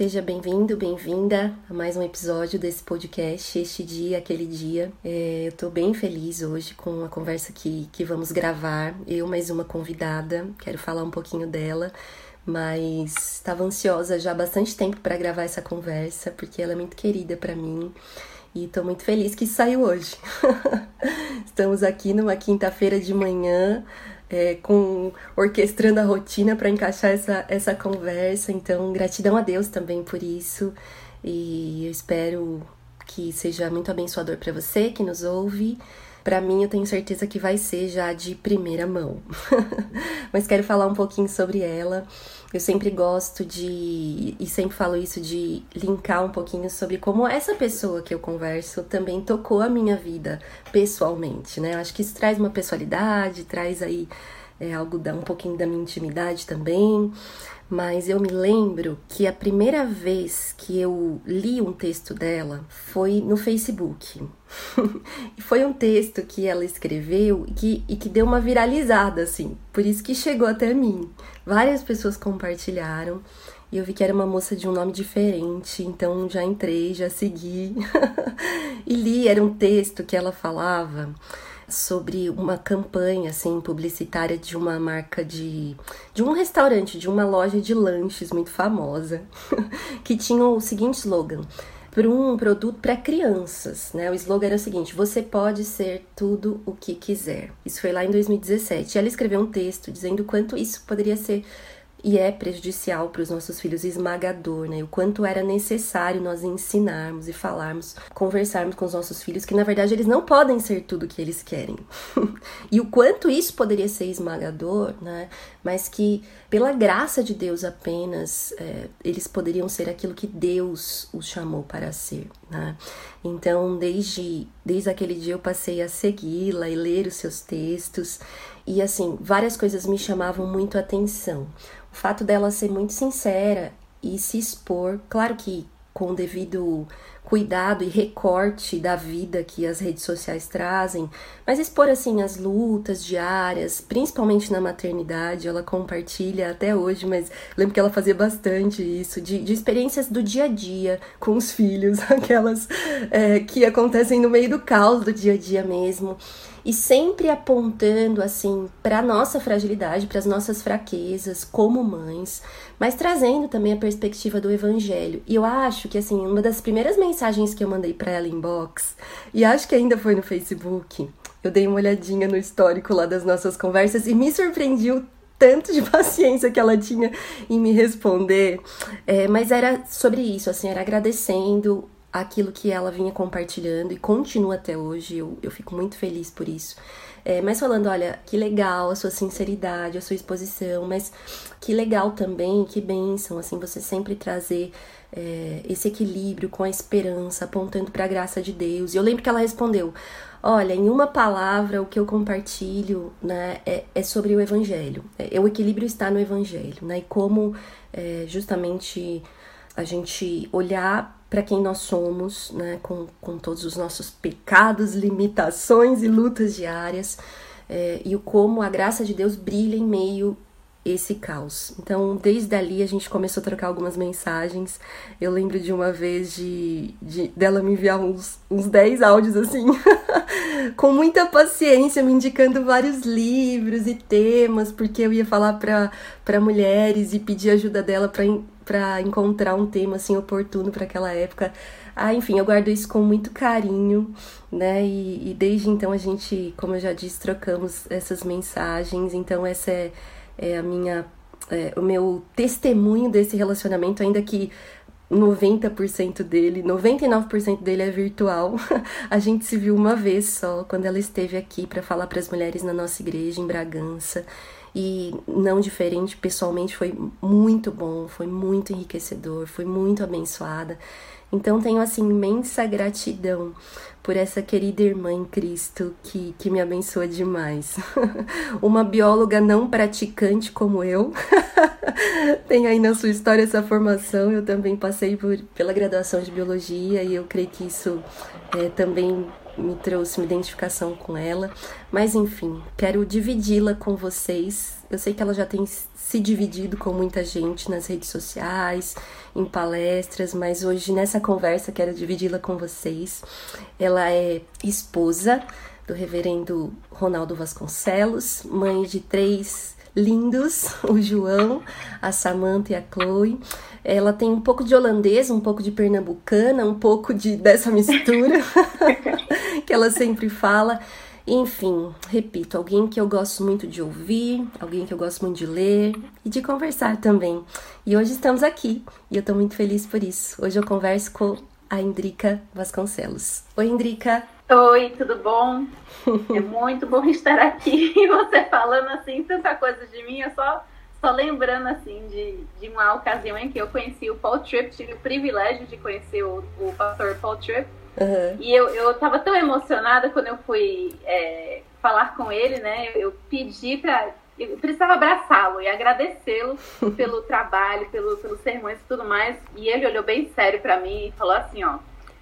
Seja bem-vindo, bem-vinda a mais um episódio desse podcast, este dia, aquele dia. É, eu tô bem feliz hoje com a conversa que, que vamos gravar. Eu, mais uma convidada, quero falar um pouquinho dela, mas estava ansiosa já há bastante tempo para gravar essa conversa, porque ela é muito querida para mim. E tô muito feliz que saiu hoje. Estamos aqui numa quinta-feira de manhã, é, com orquestrando a rotina para encaixar essa, essa conversa. Então, gratidão a Deus também por isso. E eu espero que seja muito abençoador para você que nos ouve. Para mim, eu tenho certeza que vai ser já de primeira mão. Mas quero falar um pouquinho sobre ela. Eu sempre gosto de, e sempre falo isso, de linkar um pouquinho sobre como essa pessoa que eu converso também tocou a minha vida pessoalmente, né? Acho que isso traz uma pessoalidade, traz aí é, algo da um pouquinho da minha intimidade também. Mas eu me lembro que a primeira vez que eu li um texto dela foi no Facebook. e foi um texto que ela escreveu e que, e que deu uma viralizada, assim. Por isso que chegou até mim. Várias pessoas compartilharam. E eu vi que era uma moça de um nome diferente, então já entrei, já segui. e li, era um texto que ela falava sobre uma campanha assim publicitária de uma marca de de um restaurante, de uma loja de lanches muito famosa, que tinha o seguinte slogan: para um produto para crianças, né? O slogan era o seguinte: você pode ser tudo o que quiser. Isso foi lá em 2017. E ela escreveu um texto dizendo quanto isso poderia ser e é prejudicial para os nossos filhos, esmagador, né? O quanto era necessário nós ensinarmos e falarmos, conversarmos com os nossos filhos que na verdade eles não podem ser tudo o que eles querem. e o quanto isso poderia ser esmagador, né? Mas que pela graça de Deus apenas é, eles poderiam ser aquilo que Deus os chamou para ser, né? Então, desde, desde aquele dia eu passei a segui-la e ler os seus textos. E assim, várias coisas me chamavam muito a atenção. O fato dela ser muito sincera e se expor, claro que com devido cuidado e recorte da vida que as redes sociais trazem, mas expor assim as lutas diárias, principalmente na maternidade, ela compartilha até hoje, mas lembro que ela fazia bastante isso, de, de experiências do dia a dia com os filhos, aquelas é, que acontecem no meio do caos do dia a dia mesmo e sempre apontando assim para nossa fragilidade, para as nossas fraquezas como mães, mas trazendo também a perspectiva do evangelho. E eu acho que assim, uma das primeiras mensagens que eu mandei para ela inbox, e acho que ainda foi no Facebook, eu dei uma olhadinha no histórico lá das nossas conversas e me surpreendi o tanto de paciência que ela tinha em me responder, é, mas era sobre isso, assim, era agradecendo aquilo que ela vinha compartilhando e continua até hoje, eu, eu fico muito feliz por isso. É, mas falando, olha, que legal a sua sinceridade, a sua exposição, mas que legal também, que bênção, assim, você sempre trazer é, esse equilíbrio com a esperança, apontando para a graça de Deus. E eu lembro que ela respondeu: Olha, em uma palavra, o que eu compartilho né, é, é sobre o Evangelho. É, o equilíbrio está no Evangelho, né? E como é, justamente a gente olhar para quem nós somos, né, com, com todos os nossos pecados, limitações e lutas diárias, é, e o como a graça de Deus brilha em meio esse caos. Então, desde ali a gente começou a trocar algumas mensagens. Eu lembro de uma vez de, de dela me enviar uns, uns 10 áudios assim, com muita paciência, me indicando vários livros e temas, porque eu ia falar para mulheres e pedir ajuda dela para para encontrar um tema assim oportuno para aquela época. Ah, enfim, eu guardo isso com muito carinho, né? E, e, desde então a gente, como eu já disse, trocamos essas mensagens. Então essa é, é a minha, é, o meu testemunho desse relacionamento, ainda que 90% dele, 99% dele é virtual. A gente se viu uma vez só, quando ela esteve aqui para falar para as mulheres na nossa igreja em Bragança. E não diferente pessoalmente foi muito bom, foi muito enriquecedor, foi muito abençoada. Então tenho assim imensa gratidão por essa querida irmã em Cristo que, que me abençoa demais. Uma bióloga não praticante como eu. Tem aí na sua história essa formação. Eu também passei por, pela graduação de biologia e eu creio que isso é, também me trouxe uma identificação com ela. Mas enfim, quero dividi-la com vocês. Eu sei que ela já tem se dividido com muita gente nas redes sociais, em palestras, mas hoje nessa conversa quero dividi-la com vocês. Ela é esposa do reverendo Ronaldo Vasconcelos, mãe de três lindos, o João, a Samantha e a Chloe. Ela tem um pouco de holandês, um pouco de pernambucana, um pouco de dessa mistura que ela sempre fala. Enfim, repito, alguém que eu gosto muito de ouvir, alguém que eu gosto muito de ler e de conversar também. E hoje estamos aqui e eu tô muito feliz por isso. Hoje eu converso com a Indrica Vasconcelos. Oi, Indrica. Oi, tudo bom? é muito bom estar aqui e você falando assim tanta coisa de mim, eu só só lembrando assim de, de uma ocasião em que eu conheci o Paul Tripp, tive o privilégio de conhecer o, o pastor Paul Tripp Uhum. E eu, eu tava tão emocionada quando eu fui é, falar com ele, né? Eu, eu pedi para precisava abraçá-lo e agradecê-lo pelo trabalho, pelo, pelos sermões e tudo mais. E ele olhou bem sério para mim e falou assim, ó,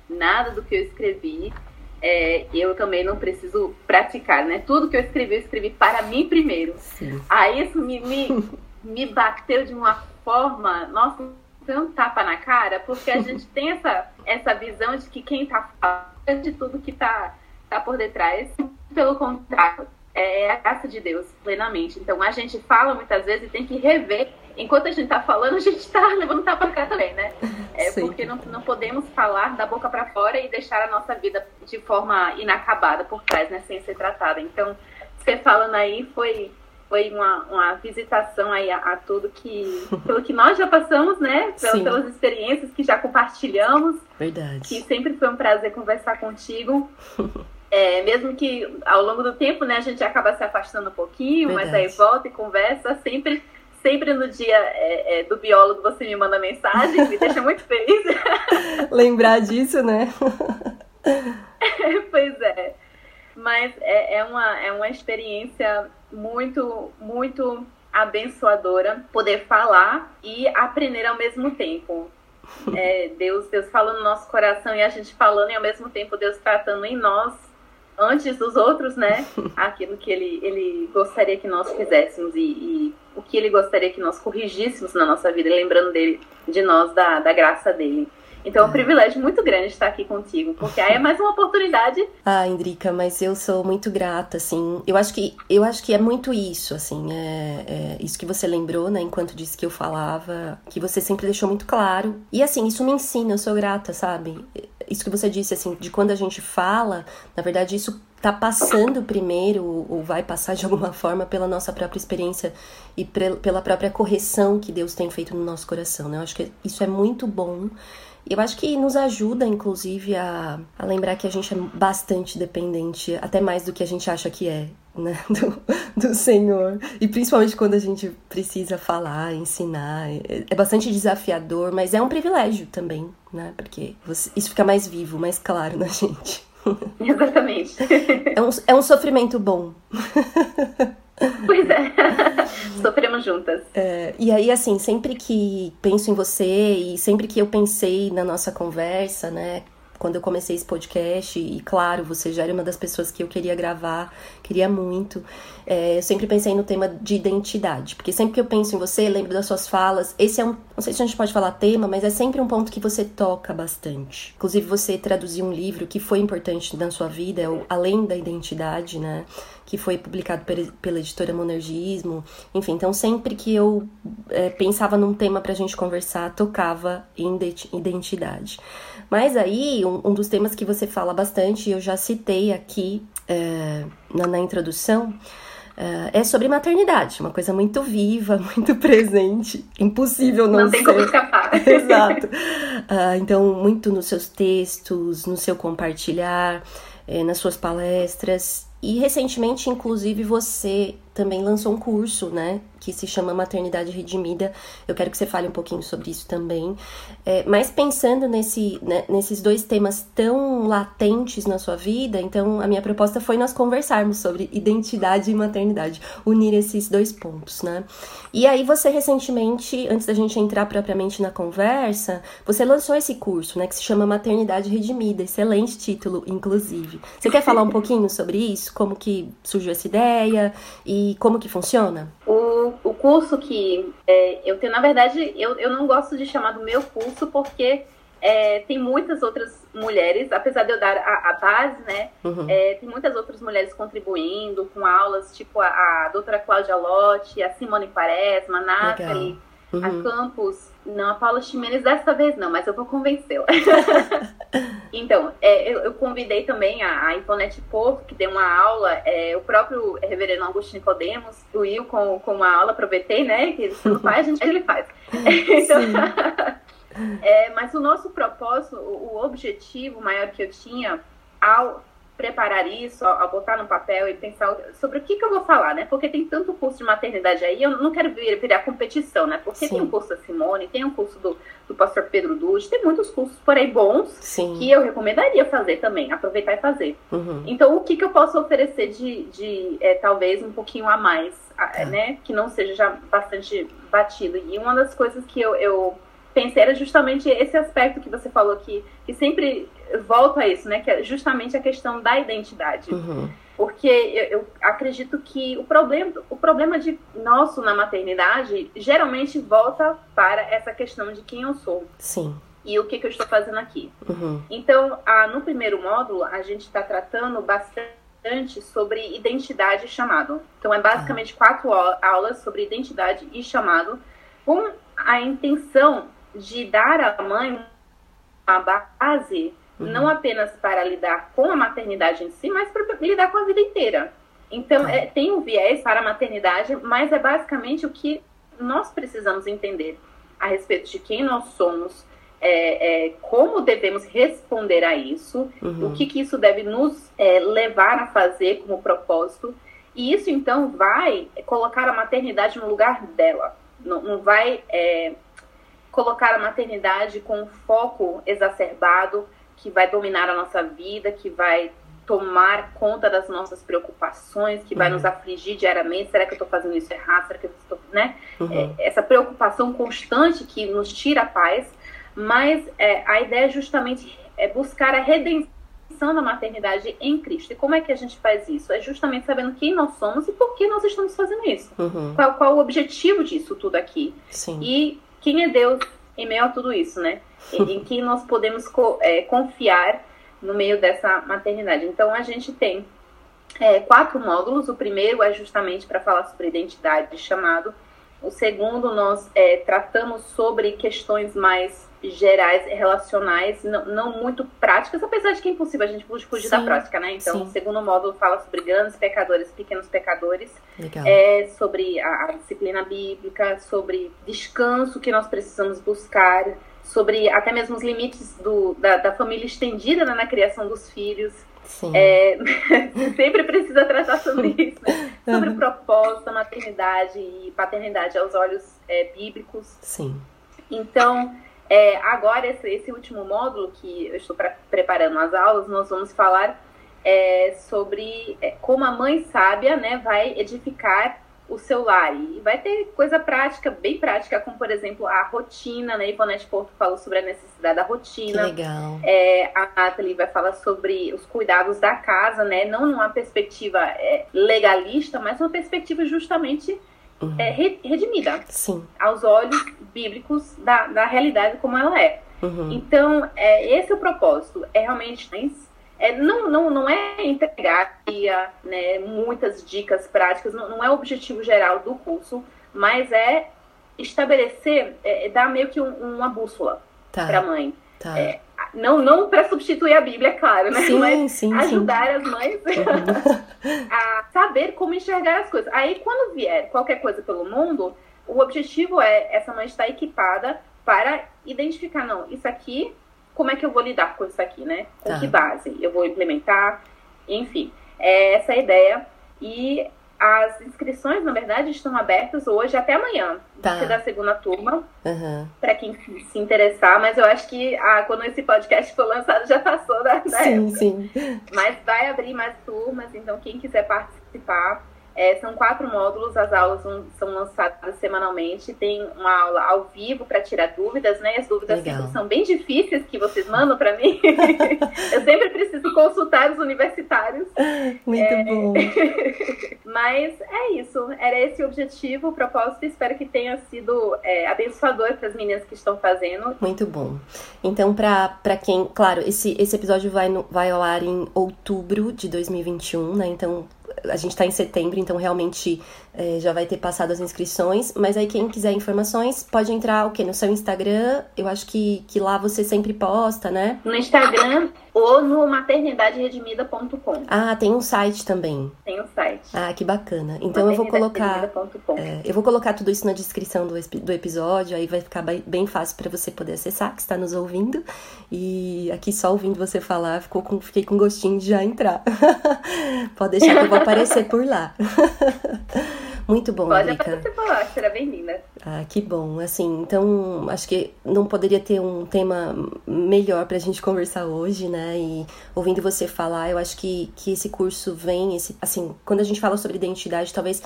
nada do que eu escrevi, é, eu também não preciso praticar, né? Tudo que eu escrevi, eu escrevi para mim primeiro. Sim. Aí isso me, me, me bateu de uma forma, nossa, foi um tapa na cara, porque a gente tem essa, essa visão de que quem está falando de tudo que está tá por detrás, pelo contrário, é a graça de Deus plenamente. Então a gente fala muitas vezes e tem que rever. Enquanto a gente está falando, a gente está levando tapa cara também, né? É porque não, não podemos falar da boca para fora e deixar a nossa vida de forma inacabada por trás, né? Sem ser tratada. Então, você falando aí foi foi uma, uma visitação aí a, a, tudo que pelo que nós já passamos, né? Pelas, pelas experiências que já compartilhamos. Verdade. Que sempre foi um prazer conversar contigo. É, mesmo que ao longo do tempo, né, a gente acaba se afastando um pouquinho, Verdade. mas aí volta e conversa, sempre, sempre no dia é, é, do biólogo você me manda mensagem, me deixa muito feliz. Lembrar disso, né? pois é. Mas é, é, uma, é uma experiência muito, muito abençoadora poder falar e aprender ao mesmo tempo. É, Deus, Deus falando no nosso coração e a gente falando e ao mesmo tempo Deus tratando em nós antes dos outros, né? Aquilo que ele, ele gostaria que nós fizéssemos e, e, o que ele gostaria que nós corrigíssemos na nossa vida, lembrando dele, de nós, da, da graça dele. Então é um privilégio muito grande estar aqui contigo, porque aí é mais uma oportunidade. Ah, Indrica, mas eu sou muito grata, assim. Eu acho que eu acho que é muito isso, assim, é, é isso que você lembrou, né, enquanto disse que eu falava, que você sempre deixou muito claro. E assim, isso me ensina, eu sou grata, sabe? Isso que você disse, assim, de quando a gente fala, na verdade, isso tá passando primeiro, ou vai passar de alguma forma, pela nossa própria experiência e pela própria correção que Deus tem feito no nosso coração, né? Eu acho que isso é muito bom. Eu acho que nos ajuda, inclusive, a, a lembrar que a gente é bastante dependente, até mais do que a gente acha que é, né? Do, do Senhor. E principalmente quando a gente precisa falar, ensinar. É, é bastante desafiador, mas é um privilégio também, né? Porque você, isso fica mais vivo, mais claro na gente. Exatamente. É um, é um sofrimento bom. Pois é, sofremos juntas. É, e aí, assim, sempre que penso em você e sempre que eu pensei na nossa conversa, né, quando eu comecei esse podcast, e claro, você já era uma das pessoas que eu queria gravar, queria muito. É, eu sempre pensei no tema de identidade, porque sempre que eu penso em você, lembro das suas falas. Esse é um, não sei se a gente pode falar tema, mas é sempre um ponto que você toca bastante. Inclusive, você traduziu um livro que foi importante na sua vida, é o Além da Identidade, né? Que foi publicado pela editora Monergismo. Enfim, então sempre que eu é, pensava num tema pra gente conversar, tocava em identidade. Mas aí, um, um, dos temas que você fala bastante, eu já citei aqui é, na, na, introdução, é, é, sobre maternidade, uma coisa muito viva, muito presente, impossível não, não ser. Tem como escapar. Exato. Uh, então, muito nos seus textos, no seu compartilhar, é, nas suas palestras. E recentemente, inclusive, você também lançou um curso, né? Que se chama Maternidade Redimida. Eu quero que você fale um pouquinho sobre isso também. É, mas pensando nesse, né, nesses dois temas tão latentes na sua vida, então a minha proposta foi nós conversarmos sobre identidade e maternidade, unir esses dois pontos, né? E aí você recentemente, antes da gente entrar propriamente na conversa, você lançou esse curso, né? Que se chama Maternidade Redimida. Excelente título, inclusive. Você quer falar um pouquinho sobre isso? Como que surgiu essa ideia e como que funciona? O, o curso que é, eu tenho, na verdade, eu, eu não gosto de chamar do meu curso porque é, tem muitas outras mulheres, apesar de eu dar a, a base, né? Uhum. É, tem muitas outras mulheres contribuindo com aulas, tipo a, a doutora Cláudia Lotti, a Simone Quaresma, a Nathalie, uhum. a Campos. Não, a Paula Ximenes dessa vez não, mas eu vou convencê-la. então, é, eu, eu, convidei também a, a Iponete Porto, que deu uma aula, é, o próprio reverendo Augusto Nicodemos, o Will com, com uma aula, aproveitei, né? Que ele não faz, a gente ele faz. então, é, mas o nosso propósito, o, o objetivo maior que eu tinha ao preparar isso, ao botar no papel e pensar sobre o que, que eu vou falar, né? Porque tem tanto curso de maternidade aí, eu não quero vir, virar competição, né? Porque Sim. tem um curso da Simone, tem um curso do, do pastor Pedro Dude, tem muitos cursos por aí bons Sim. que eu recomendaria fazer também, aproveitar e fazer. Uhum. Então, o que, que eu posso oferecer de, de é, talvez, um pouquinho a mais, tá. né? Que não seja já bastante batido. E uma das coisas que eu, eu pensei era justamente esse aspecto que você falou que, que sempre volta a isso, né? Que é justamente a questão da identidade. Uhum. Porque eu, eu, acredito que o problema, o problema de nosso na maternidade geralmente volta para essa questão de quem eu sou. Sim. E o que, que eu estou fazendo aqui. Uhum. Então, a, no primeiro módulo, a gente está tratando bastante sobre identidade e chamado. Então, é basicamente uhum. quatro aulas sobre identidade e chamado, com a intenção de dar à mãe uma base uhum. não apenas para lidar com a maternidade em si, mas para lidar com a vida inteira. Então, tá. é, tem um viés para a maternidade, mas é basicamente o que nós precisamos entender a respeito de quem nós somos, é, é, como devemos responder a isso, uhum. o que, que isso deve nos é, levar a fazer como propósito. E isso, então, vai colocar a maternidade no lugar dela. Não, não vai é, colocar a maternidade com um foco exacerbado que vai dominar a nossa vida, que vai tomar conta das nossas preocupações, que vai uhum. nos afligir diariamente. Será que eu estou fazendo isso errado? Será que eu estou, né? Uhum. É, essa preocupação constante que nos tira a paz. Mas é, a ideia é justamente é buscar a redenção da maternidade em Cristo. E como é que a gente faz isso? É justamente sabendo quem nós somos e por que nós estamos fazendo isso. Uhum. Qual, qual o objetivo disso tudo aqui? Sim. E quem é Deus em meio a tudo isso, né? Em, que nós podemos é, confiar no meio dessa maternidade. Então, a gente tem é, quatro módulos. O primeiro é justamente para falar sobre identidade, chamado. O segundo, nós é, tratamos sobre questões mais gerais, relacionais, não, não, muito práticas, apesar de que é impossível a gente fugir Sim. da prática, né? Então, Sim. o segundo módulo fala sobre grandes pecadores, pequenos pecadores, é, sobre a, a, disciplina bíblica, sobre descanso que nós precisamos buscar, sobre até mesmo os limites do, da, da família estendida né, na criação dos filhos. É, sempre precisa tratar sobre isso, né? sobre uhum. propósito, maternidade e paternidade aos olhos é, bíblicos. Sim. Então, é, agora, esse, esse, último módulo que eu estou pra, preparando as aulas, nós vamos falar é, sobre é, como a mãe sábia né, vai edificar o seu lar. E vai ter coisa prática, bem prática, como, por exemplo, a rotina, né? Ivonete Porto falou sobre a necessidade da rotina. Que legal. É, a Nathalie vai falar sobre os cuidados da casa, né? Não numa perspectiva é, legalista, mas uma perspectiva justamente uhum. é, redimida. Sim. Aos olhos bíblicos da, da realidade como ela é. Uhum. Então, é, esse é o propósito. É realmente é, não, não, não é entregar né, muitas dicas práticas, não, não, é o objetivo geral do curso, mas é estabelecer, é, é dar meio que um, uma bússola tá. para a mãe. Tá. É, não não para substituir a Bíblia, é claro, né? Sim, mas sim, ajudar sim. as mães uhum. a saber como enxergar as coisas. Aí, quando vier qualquer coisa pelo mundo, o objetivo é essa mãe estar equipada para identificar, não, isso aqui, como é que eu vou lidar com isso aqui, né? Com tá. que base eu vou implementar, enfim. É essa a ideia. E as inscrições, na verdade, estão abertas hoje até amanhã, tá. da segunda turma, uhum. para quem se interessar. Mas eu acho que ah, quando esse podcast for lançado já passou da, da sim, época. Sim. Mas vai abrir mais turmas, então quem quiser participar é, são quatro módulos, as aulas são lançadas semanalmente. Tem uma aula ao vivo para tirar dúvidas, né? As dúvidas são bem difíceis que vocês mandam para mim. eu sempre preciso consultar os universitários. Muito é... bom. Mas é isso. Era esse o objetivo, o propósito. Espero que tenha sido é, abençoador para as meninas que estão fazendo. Muito bom. Então, para quem. Claro, esse, esse episódio vai, no, vai ao ar em outubro de 2021, né? Então, a gente está em setembro, então realmente é, já vai ter passado as inscrições. Mas aí quem quiser informações pode entrar o quê? No seu Instagram. Eu acho que, que lá você sempre posta, né? No Instagram ou no maternidaderedimida.com. Ah, tem um site também. Tem um site. Ah, que bacana. Então eu vou colocar. É, eu vou colocar tudo isso na descrição do, do episódio, aí vai ficar bem fácil para você poder acessar, que está nos ouvindo. E aqui só ouvindo você falar, ficou com, fiquei com gostinho de já entrar. Pode deixar que eu vou aparecer por lá. Muito bom, Pode Drica. aparecer por lá, será bem-vinda. Ah, que bom. Assim, então, acho que não poderia ter um tema melhor pra gente conversar hoje, né? E ouvindo você falar, eu acho que, que esse curso vem, esse, assim, quando a gente fala sobre identidade, talvez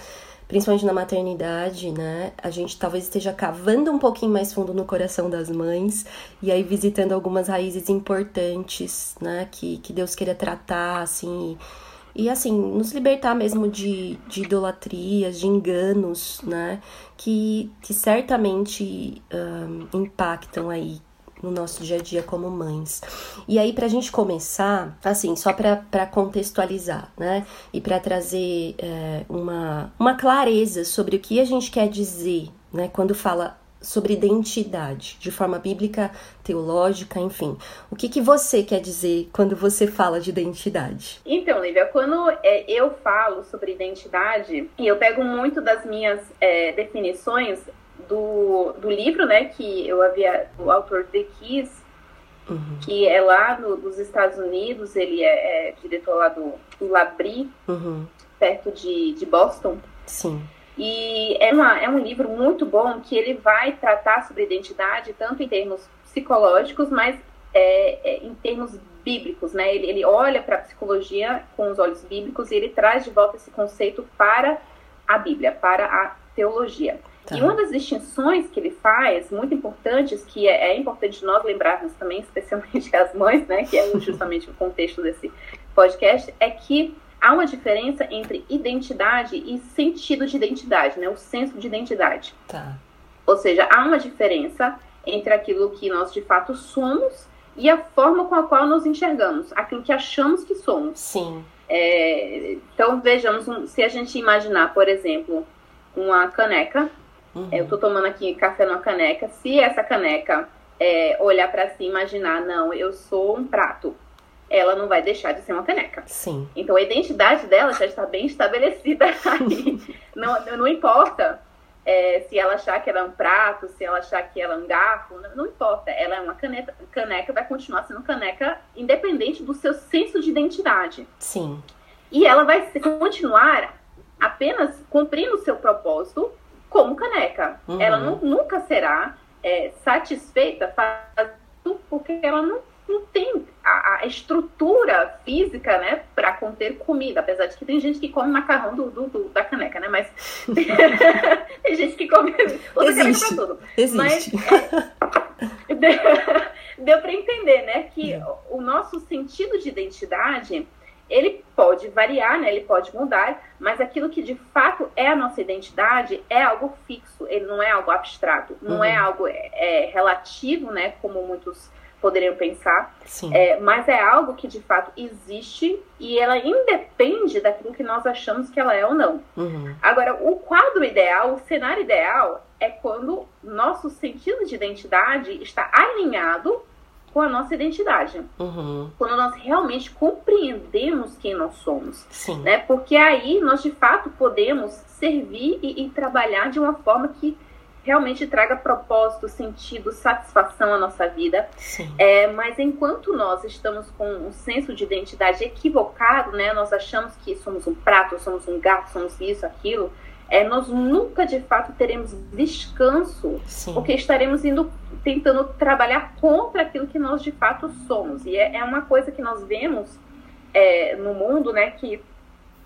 principalmente na maternidade, né? A gente talvez esteja cavando um pouquinho mais fundo no coração das mães e aí visitando algumas raízes importantes, né? Que, que Deus queira tratar, assim. E assim, nos libertar mesmo de, de idolatrias, de enganos, né? Que, que certamente impactam aí no nosso dia a dia como mães. E aí, pra gente começar, assim, só pra, pra contextualizar, né? E pra trazer é, uma, uma clareza sobre o que a gente quer dizer, né? Quando fala sobre identidade, de forma bíblica, teológica, enfim. O que, que você quer dizer quando você fala de identidade? Então, Lívia, quando é, eu falo sobre identidade, e eu pego muito das minhas é, definições do, do livro, né, que eu havia, o autor The Keys, uhum. que é lá no, nos Estados Unidos, ele é, é diretor lá do, do Labri, uhum. perto de, de Boston. Sim. E é, uma, é um livro muito bom que ele vai tratar sobre identidade, tanto em termos psicológicos, mas é, é, em termos bíblicos, né? Ele, ele olha para a psicologia com os olhos bíblicos e ele traz de volta esse conceito para a Bíblia, para a teologia. Tá. E uma das distinções que ele faz, muito importantes, que é, é importante nós lembrarmos também, especialmente as mães, né, que é justamente o contexto desse podcast, é que há uma diferença entre identidade e sentido de identidade, né? O senso de identidade. Tá. Ou seja, há uma diferença entre aquilo que nós de fato somos e a forma com a qual nos enxergamos, aquilo que achamos que somos. Sim. É, então vejamos, se a gente imaginar, por exemplo, uma caneca, uhum. eu estou tomando aqui café numa caneca, se essa caneca é, olhar para si e imaginar, não, eu sou um prato, ela não vai deixar de ser uma caneca. Sim. Então a identidade dela já está bem estabelecida aí. não, não importa é, se ela achar que ela é um prato, se ela achar que ela é um garfo, não, não importa. Ela é uma caneca, caneca, vai continuar sendo caneca, independente do seu senso de identidade. Sim. E ela vai continuar apenas cumprindo o seu propósito como caneca. Uhum. Ela não, nunca será é, satisfeita fazendo porque ela não não tem a, a estrutura física, né, para conter comida. Apesar de que tem gente que come macarrão do, do, do da caneca, né? Mas tem gente que come outra Existe. tudo. Existe. Mas é, deu, deu para entender, né, que é. o nosso sentido de identidade ele pode variar, né? Ele pode mudar, mas aquilo que de fato é a nossa identidade é algo fixo. Ele não é algo abstrato, não uhum. é algo é, é relativo, né? Como muitos poderiam pensar. É, mas é algo que de fato existe e ela independe daquilo que nós achamos que ela é ou não. Uhum. Agora, o quadro ideal, o cenário ideal, é quando nosso sentido de identidade está alinhado com a nossa identidade. Uhum. Quando nós realmente compreendemos quem nós somos. Sim. Né? Porque aí nós de fato podemos servir e, e trabalhar de uma forma que realmente traga propósito, sentido, satisfação à nossa vida. É, mas enquanto nós estamos com um senso de identidade equivocado, né, nós achamos que somos um prato, somos um gato, somos isso, aquilo, é, nós nunca de fato teremos descanso, Sim. porque estaremos indo tentando trabalhar contra aquilo que nós de fato somos. E é, é uma coisa que nós vemos é, no mundo, né, que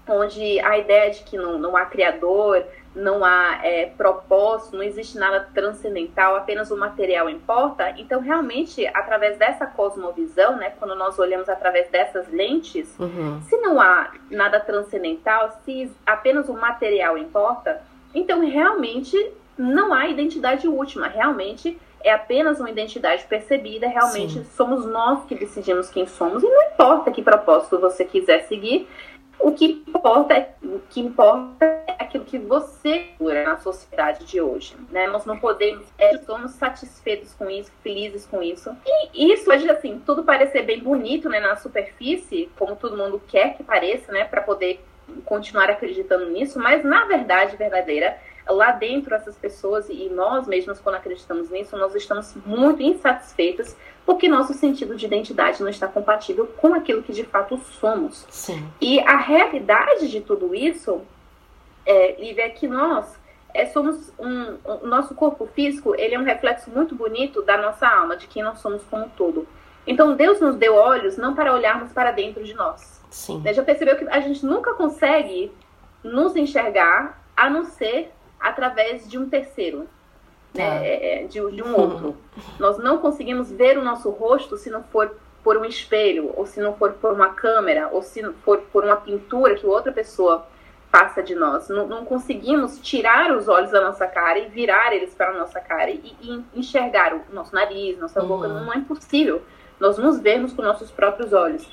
onde a ideia de que não, não há criador, não há é, propósito, não existe nada transcendental, apenas o material importa. Então, realmente, através dessa cosmovisão, né, quando nós olhamos através dessas lentes, uhum. se não há nada transcendental, se apenas o material importa, então realmente não há identidade última. Realmente é apenas uma identidade percebida, realmente Sim. somos nós que decidimos quem somos e não importa que propósito você quiser seguir, o que importa é, o que importa é aquilo que você cura na sociedade de hoje, né? Nós não podemos, é, somos satisfeitos com isso, felizes com isso. E isso pode, assim, tudo parecer bem bonito, né, na superfície, como todo mundo quer que pareça, né, para poder continuar acreditando nisso, mas na verdade verdadeira lá dentro essas pessoas e nós mesmos quando acreditamos nisso, nós estamos muito insatisfeitos porque nosso sentido de identidade não está compatível com aquilo que de fato somos. Sim. E a realidade de tudo isso, é, Lívia, é que nós é, somos um, o nosso corpo físico, ele é um reflexo muito bonito da nossa alma, de quem nós somos como um todo. Então Deus nos deu olhos não para olharmos para dentro de nós. Sim. Já percebeu que a gente nunca consegue nos enxergar a não ser através de um terceiro, né, ah. é, de, de um outro. Nós não conseguimos ver o nosso rosto se não for por um espelho, ou se não for por uma câmera, ou se não for por uma pintura que outra pessoa passa de nós. Não, não conseguimos tirar os olhos da nossa cara e virar eles para a nossa cara e, e enxergar o nosso nariz, nossa uhum. boca. Não é impossível nós nos vermos com nossos próprios olhos.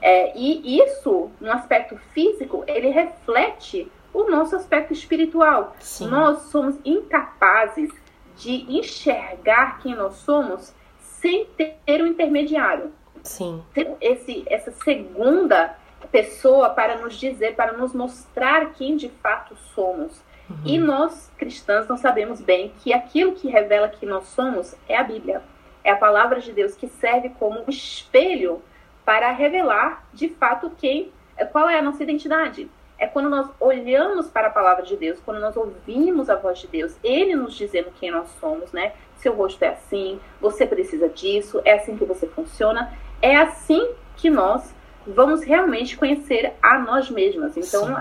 É, e isso, no aspecto físico, ele reflete o nosso aspecto espiritual. Sim. Nós somos incapazes de enxergar quem nós somos sem ter um intermediário. Sim. Esse, essa segunda pessoa para nos dizer, para nos mostrar quem de fato somos. Uhum. E nós, cristãos, nós sabemos bem que aquilo que revela que nós somos é a Bíblia. É a palavra de Deus que serve como um espelho para revelar de fato quem, qual é a nossa identidade é quando nós olhamos para a palavra de Deus, quando nós ouvimos a voz de Deus, Ele nos dizendo quem nós somos, né? Seu rosto é assim, você precisa disso, é assim que você funciona. É assim que nós vamos realmente conhecer a nós mesmas. Então,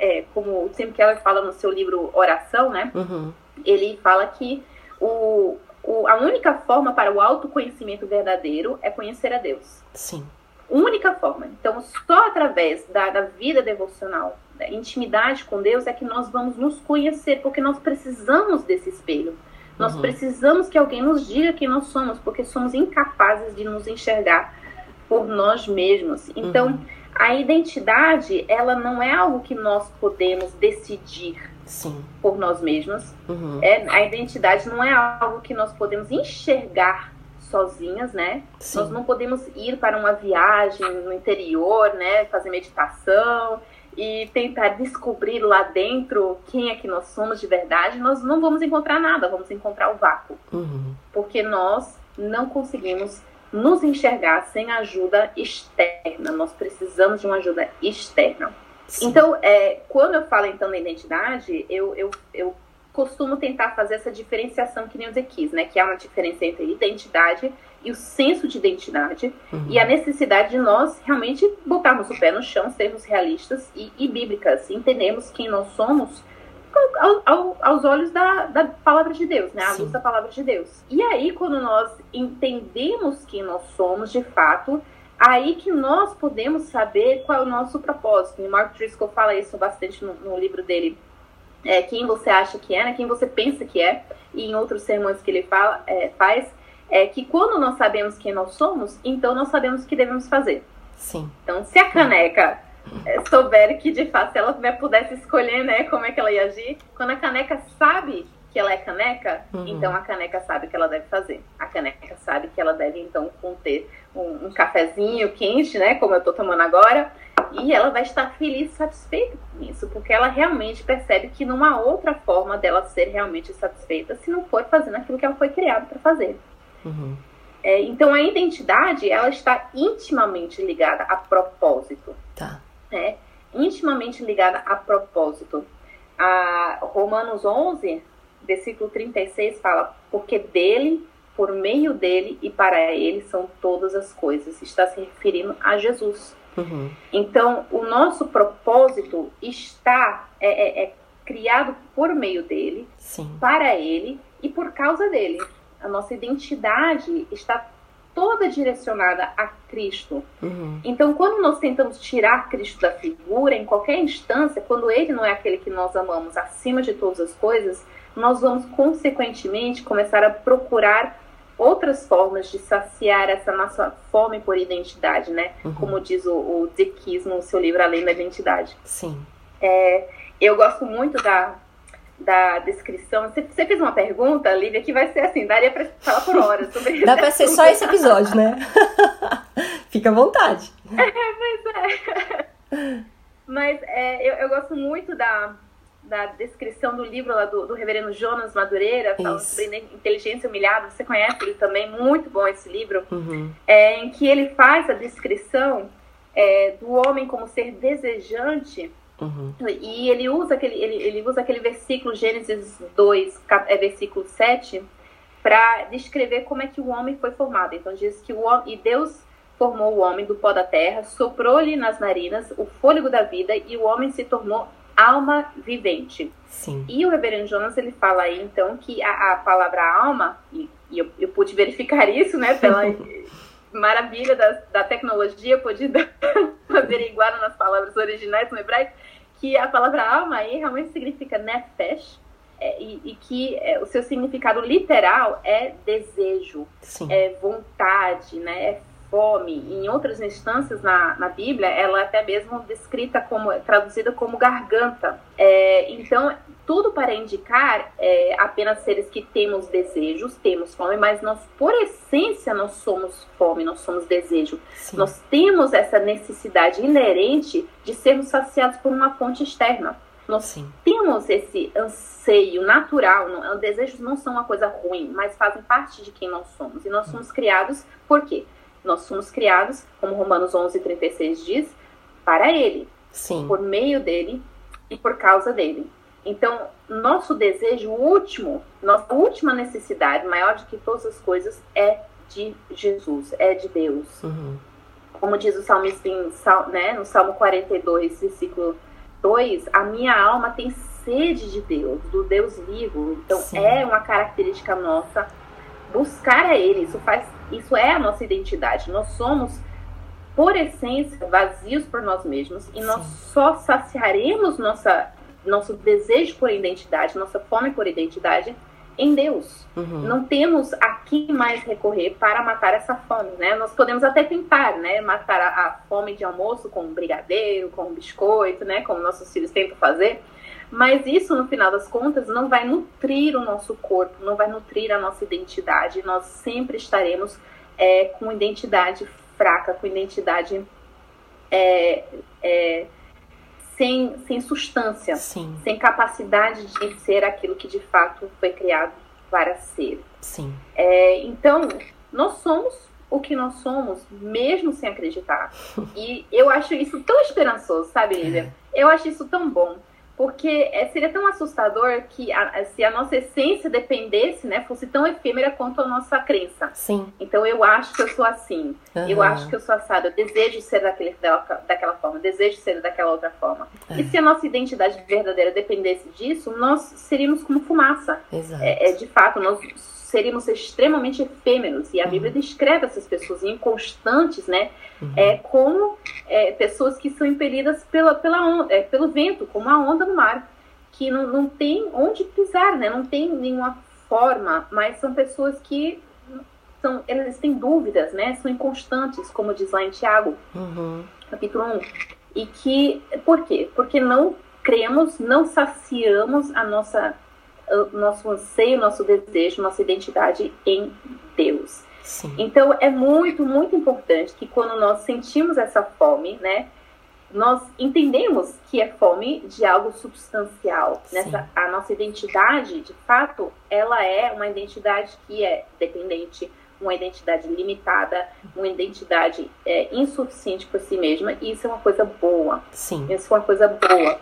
é, como o Tim Keller fala no seu livro Oração, né? Uhum. Ele fala que o, o, a única forma para o autoconhecimento verdadeiro é conhecer a Deus. Sim única forma. Então, só através da, da vida devocional, da intimidade com Deus, é que nós vamos nos conhecer, porque nós precisamos desse espelho. Nós uhum. precisamos que alguém nos diga quem nós somos, porque somos incapazes de nos enxergar por nós mesmos. Então, uhum. a identidade, ela não é algo que nós podemos decidir Sim. por nós mesmos. Uhum. É, a identidade não é algo que nós podemos enxergar sozinhas, né? Sim. Nós não podemos ir para uma viagem no interior, né? Fazer meditação e tentar descobrir lá dentro quem é que nós somos de verdade. Nós não vamos encontrar nada, vamos encontrar o vácuo. Uhum. Porque nós não conseguimos nos enxergar sem ajuda externa. Nós precisamos de uma ajuda externa. Sim. Então, é, quando eu falo então da identidade, eu, eu, eu costumo tentar fazer essa diferenciação que Zé quis, né? Que há uma diferença entre identidade e o senso de identidade uhum. e a necessidade de nós realmente botarmos o pé no chão, sermos realistas e, e bíblicas, entendermos quem nós somos ao, ao, aos olhos da, da palavra de Deus, né? À luz da palavra de Deus. E aí, quando nós entendemos quem nós somos de fato, aí que nós podemos saber qual é o nosso propósito. E Mark Driscoll fala isso bastante no, no livro dele, é, quem você acha que é, né, quem você pensa que é, e em outros sermões que ele fala, é, faz, é que quando nós sabemos quem nós somos, então nós sabemos o que devemos fazer. Sim. Então, se a caneca é, souber que de fato, se ela pudesse escolher, né, como é que ela ia agir, quando a caneca sabe que ela é caneca, uhum. então a caneca sabe o que ela deve fazer. A caneca sabe que ela deve, então, conter um, um cafezinho quente, né, como eu tô tomando agora, E ela vai estar feliz e satisfeita com isso, porque ela realmente percebe que não há outra forma dela ser realmente satisfeita se não for fazendo aquilo que ela foi criada para fazer. Uhum. É, então a identidade ela está intimamente ligada a propósito. Tá. É, intimamente ligada a propósito. A Romanos 11, versículo 36 fala: Porque dele, por meio dele e para ele são todas as coisas. Está se referindo a Jesus. Uhum. Então, o nosso propósito está é, é, é, criado por meio dele, Sim. para ele e por causa dele. A nossa identidade está toda direcionada a Cristo. Uhum. Então, quando nós tentamos tirar Cristo da figura, em qualquer instância, quando ele não é aquele que nós amamos acima de todas as coisas, nós vamos consequentemente começar a procurar outras formas de saciar essa nossa fome por identidade, né? Uhum. Como diz o, o no seu livro Além da Identidade. Sim. É, eu gosto muito da, da descrição. Você, você, fez uma pergunta, Lívia, que vai ser assim, daria para falar por horas sobre isso. Dá para ser só esse episódio, né? Fica à vontade. É, pois é. Mas é, eu, eu gosto muito da, da descrição do livro lá do, do reverendo Jonas Madureira, falando sobre inteligência humilhada. Você conhece ele também, muito bom esse livro, uhum. é, em que ele faz a descrição é, do homem como ser desejante. Uhum. E ele usa aquele, ele, ele usa aquele versículo, Gênesis 2, é, versículo 7, para descrever como é que o homem foi formado. Então diz que o homem, e Deus formou o homem do pó da terra, soprou-lhe nas narinas o fôlego da vida e o homem se tornou alma vivente. Sim. E o reverendo Jonas ele fala aí então que a, a palavra alma, e, e eu, eu, pude verificar isso, né, pela maravilha da, da tecnologia, pude averiguar nas palavras originais no hebraico, que a palavra alma aí realmente significa nefesh, é, e, e, que é, o seu significado literal é desejo, Sim. é vontade, né, é fome, em outras instâncias na, na Bíblia, ela é até mesmo descrita como, traduzida como garganta. É, então, tudo para indicar é, apenas seres que temos desejos, temos fome, mas nós, por essência, nós somos fome, nós somos desejo. Sim. Nós temos essa necessidade inerente de sermos saciados por uma fonte externa. Nós Sim. temos esse anseio natural, não, desejos não são uma coisa ruim, mas fazem parte de quem nós somos. E nós somos criados por quê? Nós somos criados, como Romanos 11, 36 diz, para Ele, Sim. por meio dele e por causa dele. Então, nosso desejo último, nossa última necessidade, maior do que todas as coisas, é de Jesus, é de Deus. Uhum. Como diz o salmista em, né, no Salmo 42, versículo 2, a minha alma tem sede de Deus, do Deus vivo. Então, Sim. é uma característica nossa buscar a Ele. Isso faz isso é a nossa identidade. Nós somos, por essência, vazios por nós mesmos e Sim. nós só saciaremos nossa, nosso desejo por identidade, nossa fome por identidade em Deus. Uhum. Não temos a quem mais recorrer para matar essa fome, né? Nós podemos até tentar, né, matar a, a fome de almoço com um brigadeiro, com um biscoito, né, como nossos filhos tentam fazer, mas isso, no final das contas, não vai nutrir o nosso corpo, não vai nutrir a nossa identidade. Nós sempre estaremos é, com identidade fraca, com identidade é, é, sem, sem substância, Sim. sem capacidade de ser aquilo que de fato foi criado para ser. Sim. É, então, nós somos o que nós somos, mesmo sem acreditar. E eu acho isso tão esperançoso, sabe, Lívia? É. Eu acho isso tão bom porque é, seria tão assustador que a, se a nossa essência dependesse, né, fosse tão efêmera quanto a nossa crença. Sim. Então eu acho que eu sou assim, uhum. eu acho que eu sou assada, eu desejo ser daquele, daquela forma, eu desejo ser daquela outra forma. É. E se a nossa identidade verdadeira dependesse disso, nós seríamos como fumaça. Exato. É, é de fato, nós seríamos extremamente efêmeros. E a uhum. Bíblia descreve essas pessoas inconstantes, né? Uhum. É, como é, pessoas que são impelidas pela, pela onda, é, pelo vento, como a onda no mar, que não, não tem onde pisar, né? Não tem nenhuma forma, mas são pessoas que são, elas têm dúvidas, né? São inconstantes, como diz lá em Tiago, uhum. capítulo 1. E que, por quê? Porque não cremos, não saciamos a nossa nosso anseio, nosso desejo, nossa identidade em Deus. Sim. Então é muito, muito importante que quando nós sentimos essa fome, né, nós entendemos que é fome de algo substancial. Nessa, a nossa identidade, de fato, ela é uma identidade que é dependente, uma identidade limitada, uma identidade é, insuficiente por si mesma, e isso é uma coisa boa. Sim. Isso é uma coisa boa.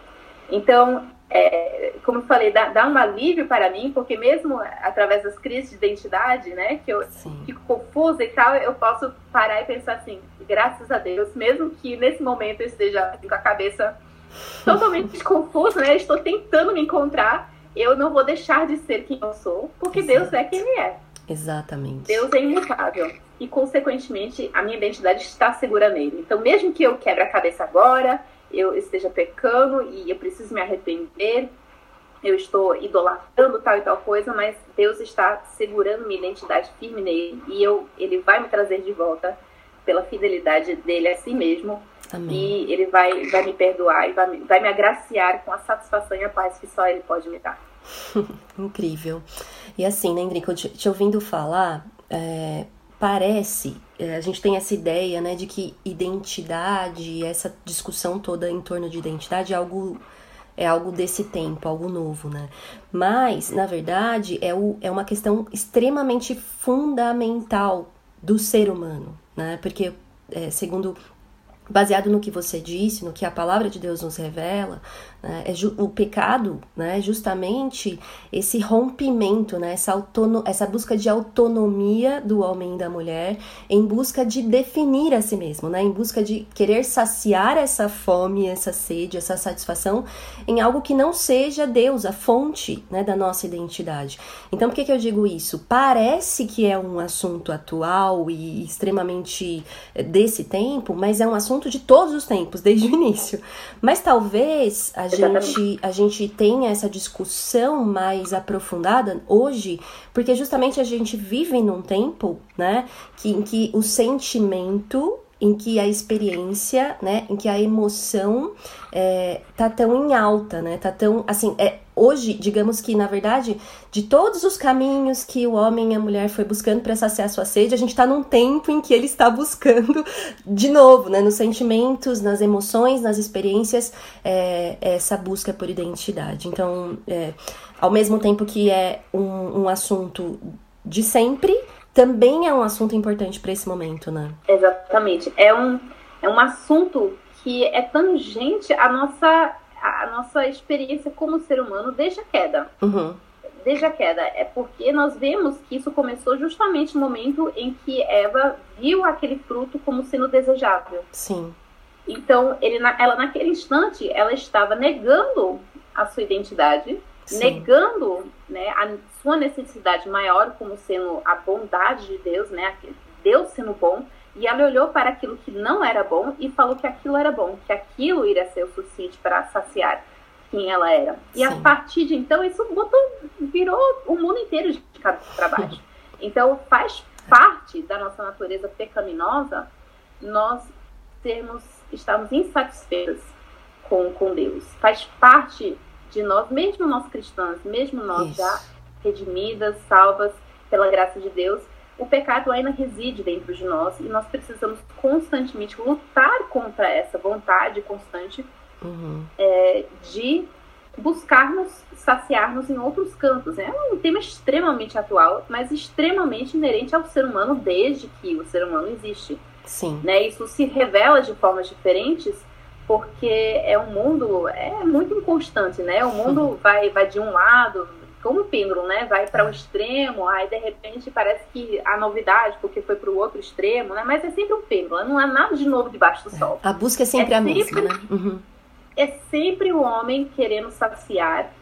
Então, é, como eu falei, dá, dá, um alívio para mim, porque mesmo através das crises de identidade, né, que eu Sim. fico confusa e tal, eu posso parar e pensar assim, graças a Deus, mesmo que nesse momento eu esteja com a cabeça totalmente confusa, né, estou tentando me encontrar, eu não vou deixar de ser quem eu sou, porque Exato. Deus é quem Ele é. Exatamente. Deus é imutável. E, consequentemente, a minha identidade está segura nele. Então, mesmo que eu quebre a cabeça agora, eu esteja pecando e eu preciso me arrepender, eu estou idolatrando tal e tal coisa, mas Deus está segurando minha identidade firme nele e eu, ele vai me trazer de volta pela fidelidade dele a si mesmo. Amém. E ele vai, vai me perdoar e vai me, vai me agraciar com a satisfação e a paz que só ele pode me dar. Incrível. E assim, né, Enrique, te, te ouvindo falar, é, parece, a gente tem essa ideia, né, de que identidade, essa discussão toda em torno de identidade é algo é algo desse tempo, algo novo, né? Mas, na verdade, é, o, é uma questão extremamente fundamental do ser humano, né? Porque, é, segundo baseado no que você disse, no que a palavra de Deus nos revela, né, é o pecado né, é justamente esse rompimento, né, essa, essa busca de autonomia do homem e da mulher em busca de definir a si mesmo, né, em busca de querer saciar essa fome, essa sede, essa satisfação em algo que não seja Deus, a fonte né, da nossa identidade. Então, por que, que eu digo isso? Parece que é um assunto atual e extremamente eh, desse tempo, mas é um assunto de todos os tempos, desde o início. Mas talvez a gente, a gente tenha essa discussão mais aprofundada hoje, porque justamente a gente vive num tempo, né, que, em que o sentimento em que a experiência, né, em que a emoção é, tá tão em alta, né, tá tão, assim, é, hoje, digamos que, na verdade, de todos os caminhos que o homem e a mulher foi buscando para saciar sua sede, a gente está num tempo em que ele está buscando de novo, né, nos sentimentos, nas emoções, nas experiências, é, essa busca por identidade. Então, é, ao mesmo tempo que é um, um assunto de sempre, também é um assunto importante para esse momento, né? Exatamente. É um, é um assunto que é tangente à nossa, à nossa experiência como ser humano desde a queda. Uhum. Desde a queda. É porque nós vemos que isso começou justamente no momento em que Eva viu aquele fruto como sendo desejável. Sim. Então, ele, ela naquele instante, ela estava negando a sua identidade, Sim. negando né, a sua necessidade maior como sendo a bondade de Deus, né, Deus sendo bom, e ela olhou para aquilo que não era bom e falou que aquilo era bom, que aquilo iria ser o suficiente para saciar quem ela era. E Sim. a partir de então, isso botou, virou o mundo inteiro de cabeça para baixo. Então, faz parte da nossa natureza pecaminosa nós sermos, estarmos insatisfeitos com, com Deus. Faz parte de nós, mesmo nós cristãs, mesmo nós Isso. já redimidas, salvas pela graça de Deus, o pecado ainda reside dentro de nós e nós precisamos constantemente lutar contra essa vontade constante uhum. é, de buscarmos saciar-nos em outros campos. É um tema extremamente atual, mas extremamente inerente ao ser humano desde que o ser humano existe. Sim. Né? Isso se revela de formas diferentes porque é um mundo é muito inconstante, né? O mundo uhum. vai, vai de um lado, como um pêndulo, né? Vai para um extremo, aí de repente parece que a novidade, porque foi para o outro extremo, né? Mas é sempre um pêndulo, não há nada de novo debaixo do sol. A busca é sempre é a sempre, mesma, né? Uhum. É sempre o homem querendo saciar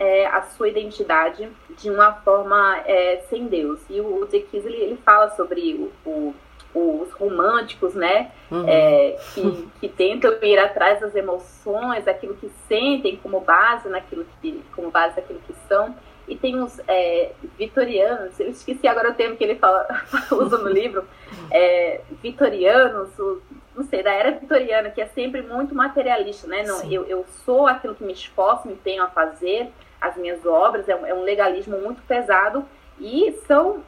é, a sua identidade de uma forma é, sem Deus. E o Zekis, ele, ele fala sobre o, o os românticos, né? Uhum. É, que, que tentam ir atrás das emoções, daquilo que sentem como base naquilo que, como base daquilo que são. E tem uns é, vitorianos, eu esqueci agora o termo que ele fala, usa no livro, é, vitorianos, não sei, da era vitoriana, que é sempre muito materialista, né? Não, eu, eu sou aquilo que me esforço, me empenho a fazer, as minhas obras, é um, é um legalismo muito pesado, e são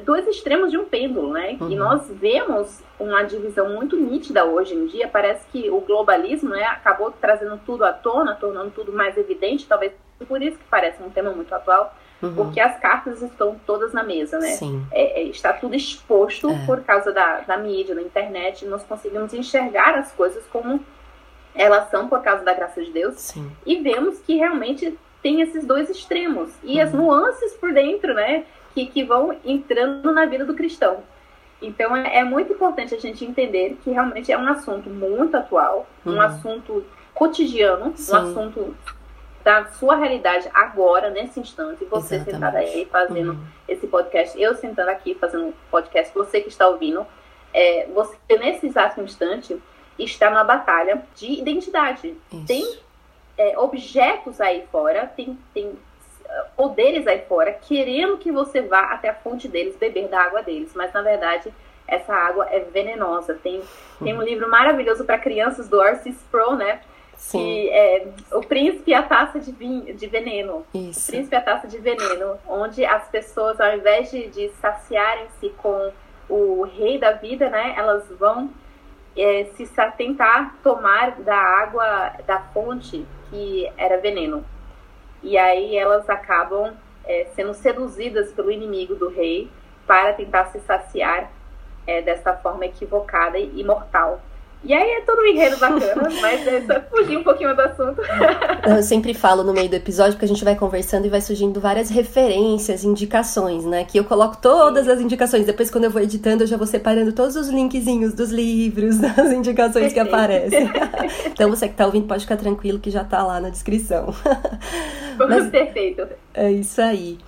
dois extremos de um pêndulo, né? Uhum. E nós vemos uma divisão muito nítida hoje em dia. Parece que o globalismo né, acabou trazendo tudo à tona, tornando tudo mais evidente. Talvez por isso que parece um tema muito atual. Uhum. Porque as cartas estão todas na mesa, né? É, é, está tudo exposto é. por causa da, da mídia, da internet. Nós conseguimos enxergar as coisas como elas são por causa da graça de Deus. Sim. E vemos que realmente tem esses dois extremos. E uhum. as nuances por dentro, né? Que, que vão entrando na vida do cristão. Então é, é, muito importante a gente entender que realmente é um assunto muito atual, uhum. um assunto cotidiano, Sim. um assunto da sua realidade agora, nesse instante, você Exatamente. sentada aí fazendo uhum. esse podcast, eu sentando aqui fazendo podcast, você que está ouvindo, é, você nesse exato instante está numa batalha de identidade. Isso. Tem é, objetos aí fora, tem, tem uh, poderes aí fora, querendo que você vá até a fonte deles, beber da água deles. Mas, na verdade, essa água é venenosa. Tem, tem um livro maravilhoso para crianças do Arcis Pro, né? Sim. Que é O Príncipe e a Taça de, vinho, de Veneno. Isso. O Príncipe e a Taça de Veneno, onde as pessoas, ao invés de, de saciarem-se com o rei da vida, né? Elas vão é, se tentar tomar da água da fonte que era veneno. E aí elas acabam é, sendo seduzidas pelo inimigo do rei para tentar se saciar é, dessa forma equivocada e mortal. E aí é todo um enredo bacana, mas é só fugir um pouquinho do assunto. Eu sempre falo no meio do episódio que a gente vai conversando e vai surgindo várias referências, indicações, né? Que eu coloco todas as indicações. Depois, quando eu vou editando, eu já vou separando todos os linkzinhos dos livros, das indicações que aparecem. então, você que tá ouvindo pode ficar tranquilo que já tá lá na descrição. Mas, Perfeito. É isso aí.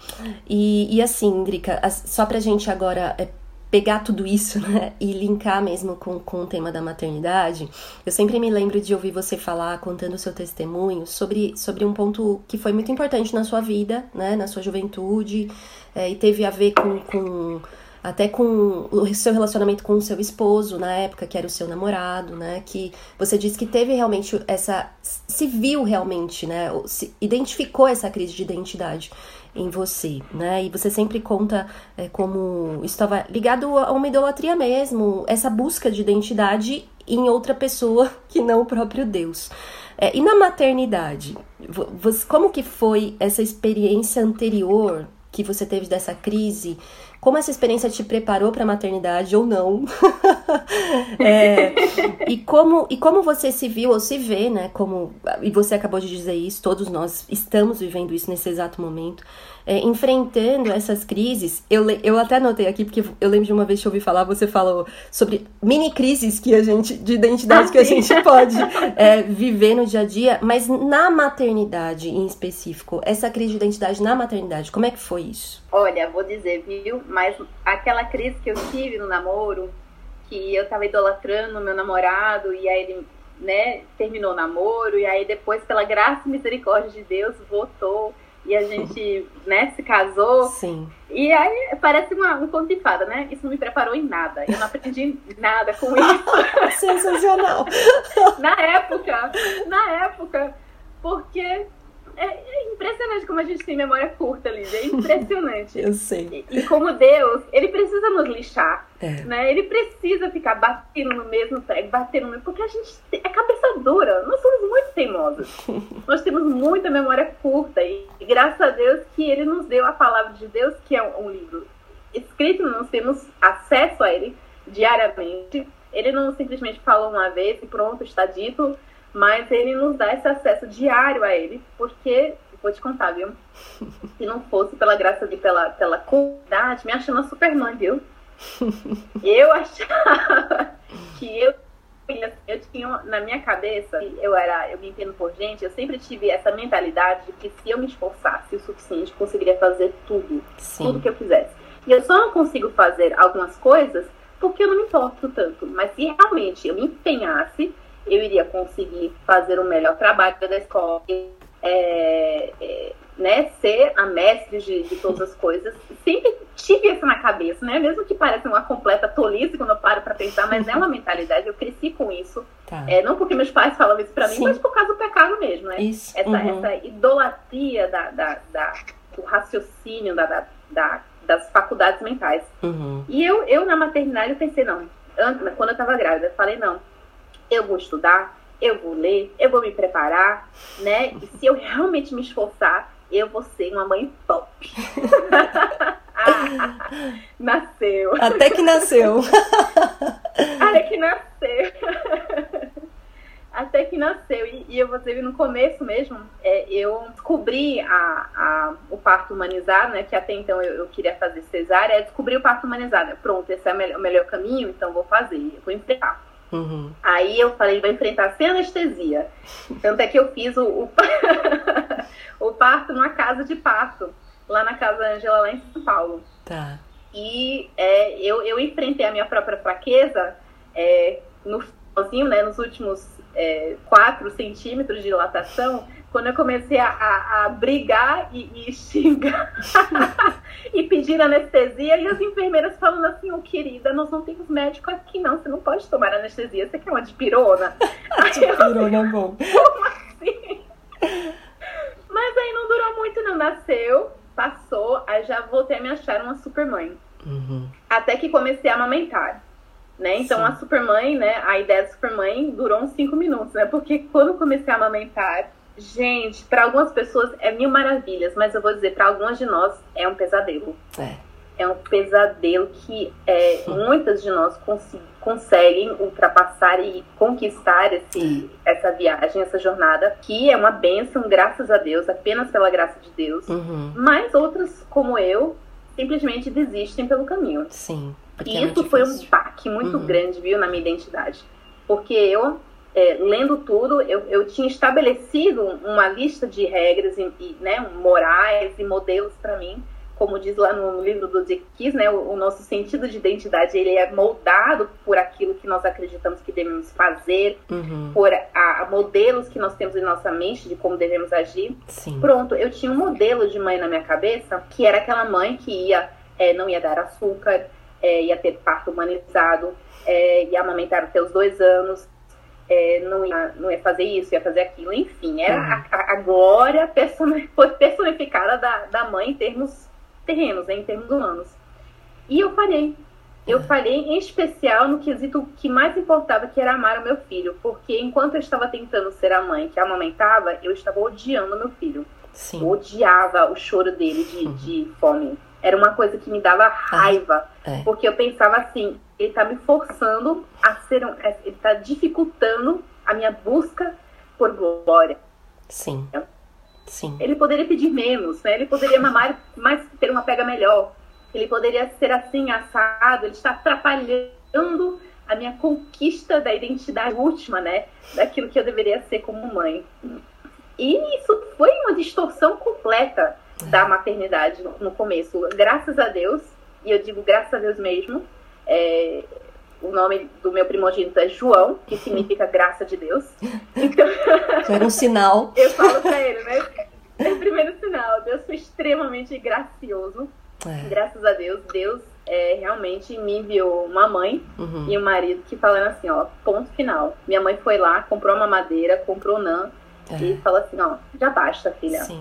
E, e assim, Drica, só pra gente agora é, pegar tudo isso, né, e linkar mesmo com, com o tema da maternidade, eu sempre me lembro de ouvir você falar, contando o seu testemunho, sobre, sobre um ponto que foi muito importante na sua vida, né, na sua juventude, é, e teve a ver com, com até com o seu relacionamento com o seu esposo na época, que era o seu namorado, né? Que você disse que teve realmente essa. se viu realmente, né? Se identificou essa crise de identidade em você, né? E você sempre conta é, como estava ligado a uma idolatria mesmo, essa busca de identidade em outra pessoa que não o próprio Deus. É, e na maternidade, você, como que foi essa experiência anterior que você teve dessa crise? Como essa experiência te preparou para a maternidade ou não? é, e, como, e como você se viu ou se vê, né? Como, e você acabou de dizer isso, todos nós estamos vivendo isso nesse exato momento é, enfrentando essas crises. Eu, eu até anotei aqui, porque eu lembro de uma vez que eu ouvi falar, você falou sobre mini crises que a gente, de identidade ah, que a gente pode é, viver no dia a dia, mas na maternidade em específico, essa crise de identidade na maternidade, como é que foi isso? Olha, vou dizer, viu? Mas aquela crise que eu tive no namoro, que eu tava idolatrando meu namorado e aí ele né, terminou o namoro e aí depois, pela graça e misericórdia de Deus, voltou e a gente, né, se casou. Sim. E aí parece uma, um conto de fada, né? Isso não me preparou em nada. Eu não aprendi nada com isso. Sensacional. na época, na época, porque é, é, impressionante como a gente tem memória curta, Lídia. É impressionante. Eu sei. E, e, como Deus, ele precisa nos lixar. É. Né? Ele precisa ficar batendo no mesmo prego, batendo no mesmo. Porque a gente é cabeça dura. Nós somos muito teimosos. Nós temos muita memória curta. E, e, graças a Deus que ele nos deu a palavra de Deus, que é um, um livro escrito, nós temos acesso a ele diariamente. Ele não simplesmente falou uma vez e pronto, está dito mas ele nos dá esse acesso diário a ele, porque, vou te contar, viu? Se não fosse pela graça de pela, pela comunidade, me achando uma Superman, viu? Eu achava que eu eu tinha na minha cabeça, eu era, eu me entendo por gente, eu sempre tive essa mentalidade de que se eu me esforçasse o suficiente, eu conseguiria fazer tudo, Sim. tudo que eu quisesse. E eu só não consigo fazer algumas coisas porque eu não me importo tanto. Mas se realmente eu me empenhasse, eu iria conseguir fazer o melhor trabalho da escola, é, é, né, ser a mestre de, de, todas as coisas. Sempre tive isso na cabeça, né? Mesmo que pareça uma completa tolice quando eu paro para pensar, mas é uma mentalidade. Eu cresci com isso. Tá. É, não porque meus pais falam isso para mim, mas por causa do pecado mesmo, né? Isso. Essa, uhum. essa idolatria da, da, da, do raciocínio, da, da da, das faculdades mentais. Uhum. E eu, eu na maternidade eu pensei, não, quando eu estava grávida, eu falei, não, eu vou estudar, eu vou ler, eu vou me preparar, né? E se eu realmente me esforçar, eu vou ser uma mãe top. ah, nasceu. Até que nasceu. Até que nasceu. Até que nasceu. E, e eu vou dizer, no começo mesmo, é, eu descobri a, a, o parto humanizado, né? Que até então eu, eu queria fazer cesárea. Descobri o parto humanizado. Pronto, esse é o melhor, o melhor caminho, então vou fazer. Vou enfrentar. Uhum. Aí eu falei, vai enfrentar sem anestesia. Tanto é que eu fiz o, o, o parto numa casa de parto, lá na Casa Angela, lá em São Paulo. Tá. E é, eu, eu enfrentei a minha própria fraqueza é, no finalzinho, né, nos últimos é, 4 centímetros de dilatação, quando eu comecei a, a, a brigar e, e xingar e pedir anestesia, e as enfermeiras falando assim, ô oh, querida, nós não temos médico aqui não, você não pode tomar anestesia, você quer uma dipirona? dipirona é bom. Como assim? Mas aí não durou muito não, nasceu, passou, aí já voltei a me achar uma super mãe. Uhum. Até que comecei a amamentar. Né? Então Sim. a supermãe, né? A ideia da supermãe durou uns 5 minutos, né? Porque quando comecei a amamentar, gente, para algumas pessoas é mil maravilhas, mas eu vou dizer, para algumas de nós é um pesadelo. É. É um pesadelo que é, muitas de nós cons conseguem ultrapassar e conquistar esse, essa viagem, essa jornada, que é uma bênção, graças a Deus, apenas pela graça de Deus. Uhum. Mas outras, como eu, simplesmente desistem pelo caminho. Sim. E é isso foi um baque muito uhum. grande, viu, na minha identidade. Porque eu, é, lendo tudo, eu, eu tinha estabelecido uma lista de regras e, e né, morais e modelos para mim como diz lá no livro do Dick Kiss, né, o, o, nosso sentido de identidade ele é moldado por aquilo que nós acreditamos que devemos fazer, uhum. por a, a, modelos que nós temos em nossa mente de como devemos agir. Sim. Pronto, eu tinha um modelo de mãe na minha cabeça que era aquela mãe que ia é, não ia dar açúcar, é, ia ter parto humanizado, é, ia amamentar até os dois anos, é, não, ia, não ia fazer isso, ia fazer aquilo, enfim, era uhum. a, a, glória personificada da, da mãe em termos terrenos, né, em termos humanos. E eu falhei. Eu falhei em especial no quesito que mais importava, que era amar o meu filho. Porque enquanto eu estava tentando ser a mãe que amamentava, eu estava odiando meu filho. Sim. Odiava o choro dele de, uhum. de fome. Era uma coisa que me dava raiva. Ah, é. Porque eu pensava assim, ele está me forçando a ser um. É, ele está dificultando a minha busca por glória. Sim. Sim. Ele poderia pedir menos, né? Ele poderia mamar, mais ter uma pega melhor. Ele poderia ser assim, assado. Ele está atrapalhando a minha conquista da identidade última, né? Daquilo que eu deveria ser como mãe. E isso foi uma distorção completa da maternidade no, no começo. Graças a Deus, e eu digo graças a Deus mesmo, é, o nome do meu primogênito é João, que significa graça de Deus. Então, era um sinal. eu falo pra ele, né? É o primeiro sinal. Deus foi extremamente gracioso. É. Graças a Deus, Deus é, realmente me enviou uma mãe uhum. e um marido que falaram assim, ó, ponto final. Minha mãe foi lá, comprou uma madeira, comprou nã é. e falou assim, ó, já basta, filha. Sim.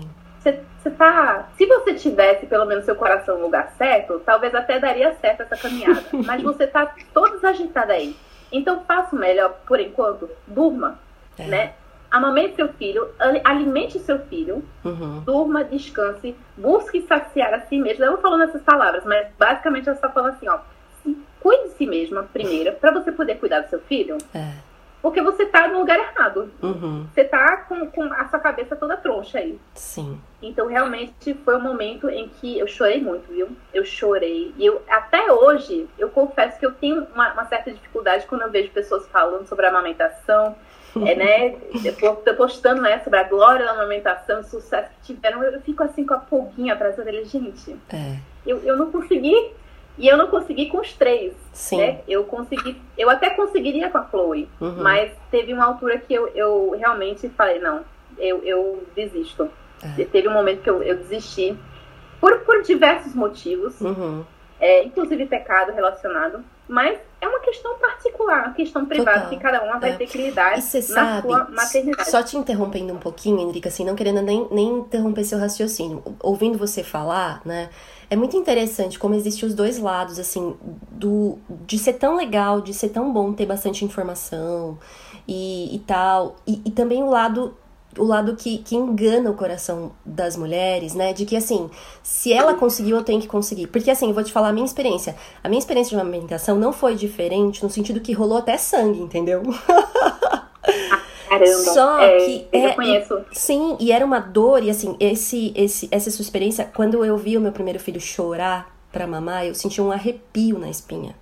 Você tá. Se você tivesse pelo menos seu coração no lugar certo, talvez até daria certo essa caminhada. Mas você tá toda desagitada aí. Então faça o melhor por enquanto, durma, É. né? Amamente seu filho, ali- alimente seu filho, Uhum. durma, descanse, busque saciar a si mesmo. Eu não falando essas palavras, mas basicamente ela está falando assim, ó. Cuide de si mesma primeiro, para você poder cuidar do seu filho, É. porque você tá no lugar errado. Uhum. Você tá com, com a sua cabeça toda troncha aí. Sim. Então, realmente, foi um momento em que eu chorei muito, viu? Eu chorei. E eu, até hoje, eu confesso que eu tenho uma, uma certa dificuldade quando eu vejo pessoas falando sobre a amamentação, é, né? Eu tô postando né, sobre a glória da amamentação, o sucesso que tiveram. Eu fico assim com a pulguinha atrás da orelha. Gente, É. eu, eu não consegui. E eu não consegui com os três, Sim. né? Eu consegui, eu até conseguiria com a Chloe, Uhum. mas teve uma altura que eu, eu realmente falei, não, eu, eu desisto. É. Teve um momento que eu, eu desisti por, por diversos motivos, Uhum. é, inclusive pecado relacionado. Mas é uma questão particular, uma questão privada, Total. que cada uma vai é. ter que lidar e na sabe, sua maternidade. Só te interrompendo um pouquinho, Henrique, assim, não querendo nem, nem interromper seu raciocínio. Ouvindo você falar, né? É muito interessante como existem os dois lados, assim, do de ser tão legal, de ser tão bom ter bastante informação e, e tal. E, e também o lado o lado que, que engana o coração das mulheres, né? De que assim, se ela conseguiu, eu tenho que conseguir. Porque assim, eu vou te falar a minha experiência. A minha experiência de amamentação não foi diferente no sentido que rolou até sangue, entendeu? Caramba, Só é, que eu é, conheço. Sim, e era uma dor, e assim, esse, esse, essa sua experiência, quando eu vi o meu primeiro filho chorar pra mamar, eu senti um arrepio na espinha.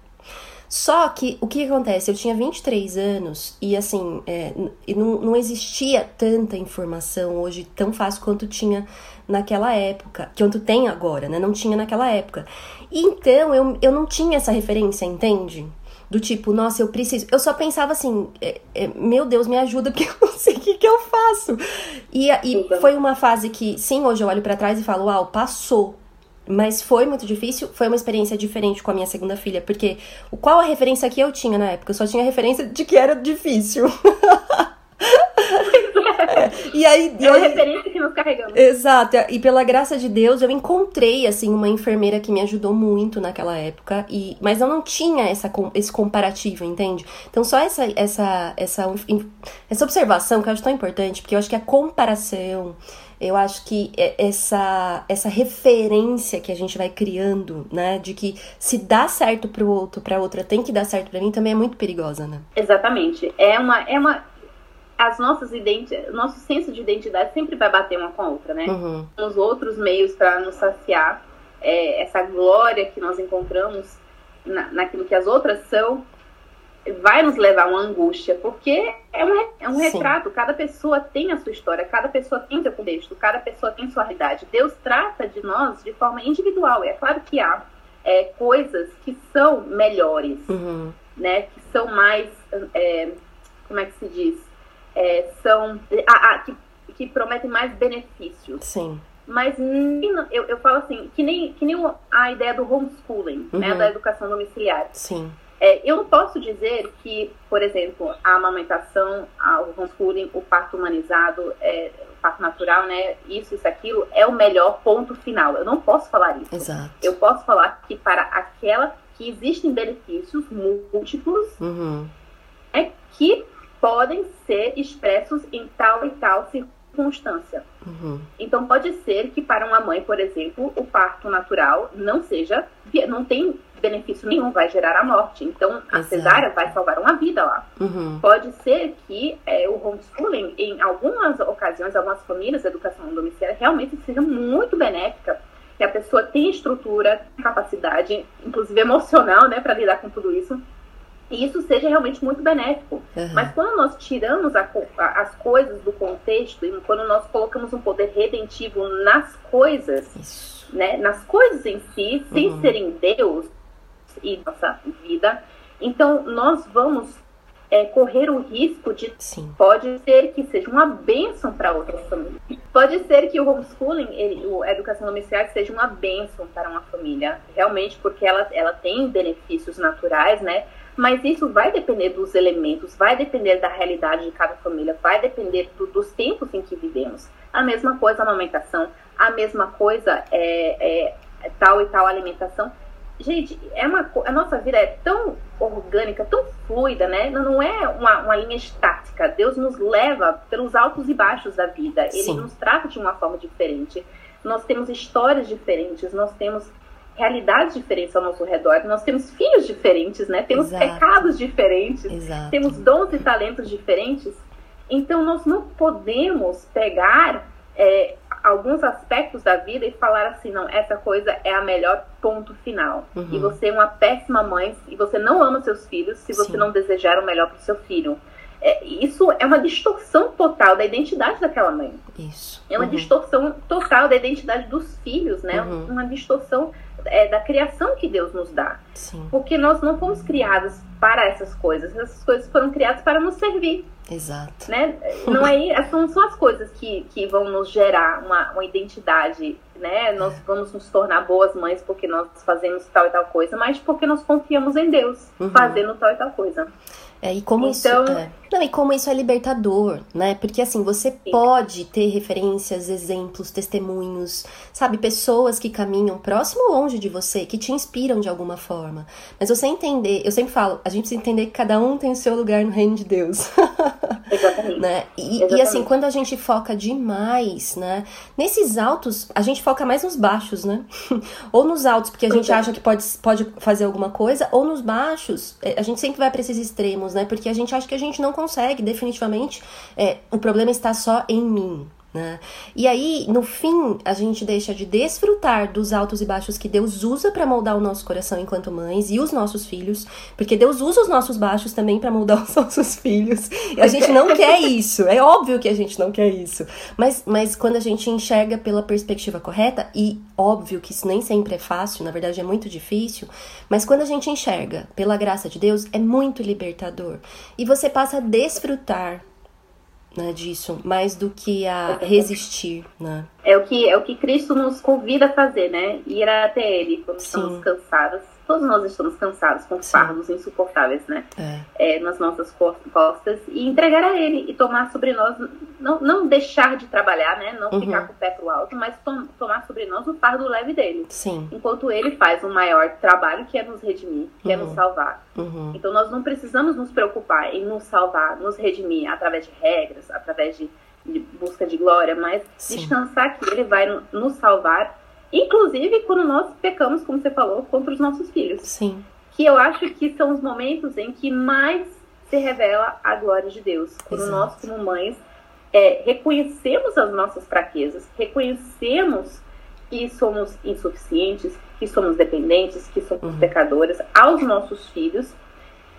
Só que o que acontece? Eu tinha 23 anos e assim, é, não, não existia tanta informação hoje tão fácil quanto tinha naquela época, quanto tem agora, né? Não tinha naquela época. Então eu, eu não tinha essa referência, entende? Do tipo, nossa, eu preciso. Eu só pensava assim, é, é, meu Deus, me ajuda, porque eu não sei o que, que eu faço. E, e foi uma fase que, sim, hoje eu olho para trás e falo, uau, passou. Mas foi muito difícil, foi uma experiência diferente com a minha segunda filha, porque qual a referência que eu tinha na época? Eu só tinha a referência de que era difícil. e aí, é uma referência que nos carregamos. Exato. E pela graça de Deus, eu encontrei assim uma enfermeira que me ajudou muito naquela época. E mas eu não tinha essa, esse comparativo, entende? Então só essa essa essa essa observação que eu acho tão importante, porque eu acho que a comparação eu acho que essa, essa referência que a gente vai criando, né, de que se dá certo pro outro, pra outra tem que dar certo para mim, também é muito perigosa, né? Exatamente. É uma, é uma, as nossas identidades, nosso senso de identidade sempre vai bater uma com a outra, né? Uhum. Os outros meios para nos saciar é, essa glória que nós encontramos na, naquilo que as outras são vai nos levar a uma angústia, porque é um, é um retrato, cada pessoa tem a sua história, cada pessoa tem seu contexto, cada pessoa tem sua realidade. Deus trata de nós de forma individual. É claro que há é, coisas que são melhores, uhum. né? Que são mais, é, como é que se diz? É, são, ah, ah, que, que prometem mais benefícios. Sim. Mas eu, eu falo assim, que nem, que nem a ideia do homeschooling, né? uhum. né? Da educação domiciliar. Sim é, eu não posso dizer que, por exemplo, a amamentação, o homeschooling, o parto humanizado, é, o parto natural, né, isso, isso, aquilo, é o melhor ponto final. Eu não posso falar isso. Exato. Eu posso falar que para aquela que existem benefícios múltiplos uhum. é, que podem ser expressos em tal e tal circunstância. Uhum. Então pode ser que para uma mãe, por exemplo, o parto natural não seja, não tem benefício nenhum, vai gerar a morte. Então, a Exato. cesárea vai salvar uma vida lá. Uhum. Pode ser que é, o homeschooling, em algumas ocasiões, algumas famílias, a educação domiciliar realmente seja muito benéfica, que a pessoa tenha estrutura, capacidade, inclusive emocional, né, para lidar com tudo isso. E isso seja realmente muito benéfico. Uhum. Mas quando nós tiramos a, a, as coisas do contexto, e quando nós colocamos um poder redentivo nas coisas, né, nas coisas em si, sem uhum. serem Deus, e nossa vida. Então, nós vamos é, correr o risco de. Sim. Pode ser que seja uma bênção para outras famílias. Pode ser que o homeschooling, ele, a educação domiciliar, seja uma bênção para uma família, realmente, porque ela, ela tem benefícios naturais, né? Mas isso vai depender dos elementos, vai depender da realidade de cada família, vai depender do, dos tempos em que vivemos. A mesma coisa a amamentação, a mesma coisa é, é tal e tal alimentação gente, é uma, a nossa vida é tão orgânica, tão fluida, né? Não é uma, uma linha estática. Deus nos leva pelos altos e baixos da vida. Ele Sim. nos trata de uma forma diferente. Nós temos histórias diferentes, nós temos realidades diferentes ao nosso redor, nós temos filhos diferentes, né? Temos Exato. pecados diferentes, Exato. temos dons e talentos diferentes. Então nós não podemos pegar é, alguns aspectos da vida e falar assim, não, essa coisa é a melhor ponto final. Uhum. E você é uma péssima mãe e você não ama seus filhos se você Sim. não desejar o melhor para o seu filho. É, isso é uma distorção total da identidade daquela mãe. Isso. É uma uhum. distorção total da identidade dos filhos, né? Uhum. Uma distorção é, da criação que Deus nos dá. Sim. Porque nós não fomos criados para essas coisas. Essas coisas foram criadas para nos servir. Exato. Né? Não é, são só as coisas que, que vão nos gerar uma, uma identidade, né? Nós vamos nos tornar boas mães porque nós fazemos tal e tal coisa, mas porque nós confiamos em Deus uhum. fazendo tal e tal coisa. É, e como então, isso. É. Não, e como isso é libertador, né? Porque assim, você sim. pode ter referências, exemplos, testemunhos, sabe, pessoas que caminham próximo ou longe de você, que te inspiram de alguma forma. Mas você entender, eu sempre falo, a gente precisa entender que cada um tem o seu lugar no reino de Deus. Exatamente. né? E, Exatamente. e assim, quando a gente foca demais, né? Nesses altos, a gente foca mais nos baixos, né? ou nos altos, porque a gente é. acha que pode, pode fazer alguma coisa, ou nos baixos, é, a gente sempre vai para esses extremos né? Porque a gente acha que a gente não consegue, definitivamente. É, o problema está só em mim, né? E aí, no fim, a gente deixa de desfrutar dos altos e baixos que Deus usa para moldar o nosso coração enquanto mães e os nossos filhos, porque Deus usa os nossos baixos também para moldar os nossos filhos. E a gente não quer isso, é óbvio que a gente não quer isso. Mas, mas quando a gente enxerga pela perspectiva correta, e óbvio que isso nem sempre é fácil, na verdade é muito difícil, mas quando a gente enxerga pela graça de Deus, é muito libertador. E você passa a desfrutar né, disso, mais do que a resistir, né? É o que é o que Cristo nos convida a fazer, né? Ir até Ele quando Sim. estamos cansados. Todos nós estamos cansados com fardos insuportáveis, né? É. É, nas nossas costas e entregar a Ele e tomar sobre nós, não, não deixar de trabalhar, né? Não uhum. ficar com o pé pro alto, mas tom, tomar sobre nós o fardo leve dele. Sim. Enquanto Ele faz um maior trabalho que é nos redimir, que uhum. é nos uhum. salvar. Uhum. Então nós não precisamos nos preocupar em nos salvar, nos redimir através de regras, através de, de busca de glória, mas Sim. descansar que Ele vai nos salvar Inclusive quando nós pecamos, como você falou, contra os nossos filhos. Sim. Que eu acho que são os momentos em que mais se revela a glória de Deus. Quando Exato. nós, como mães, é, reconhecemos as nossas fraquezas, reconhecemos que somos insuficientes, que somos dependentes, que somos uhum. pecadoras aos nossos filhos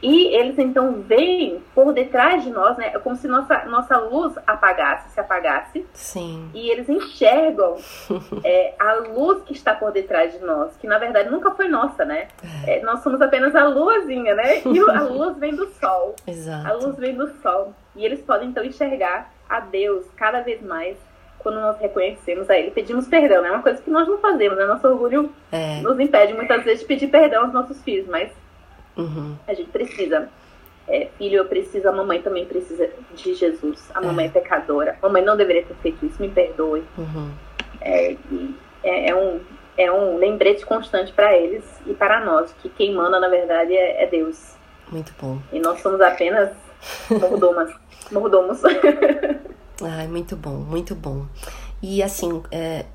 e eles então vêm por detrás de nós, né? É como se nossa, nossa luz apagasse, se apagasse. Sim. E eles enxergam é, a luz que está por detrás de nós, que na verdade nunca foi nossa, né? É, nós somos apenas a luzinha, né? E a luz vem do sol. Exato. A luz vem do sol. E eles podem então enxergar a Deus cada vez mais quando nós reconhecemos a Ele, pedimos perdão, né? É uma coisa que nós não fazemos, né? Nosso orgulho é. nos impede muitas vezes de pedir perdão aos nossos filhos, mas Uhum. A gente precisa. É, filho, eu preciso, a mamãe também precisa de Jesus. A mamãe é, é pecadora. A mamãe não deveria ter feito isso, me perdoe. Uhum. É, é, é, um, é um lembrete constante para eles e para nós, que quem manda, na verdade, é, é Deus. Muito bom. E nós somos apenas mordomas. mordomos. Ai, muito bom, muito bom. E assim, é,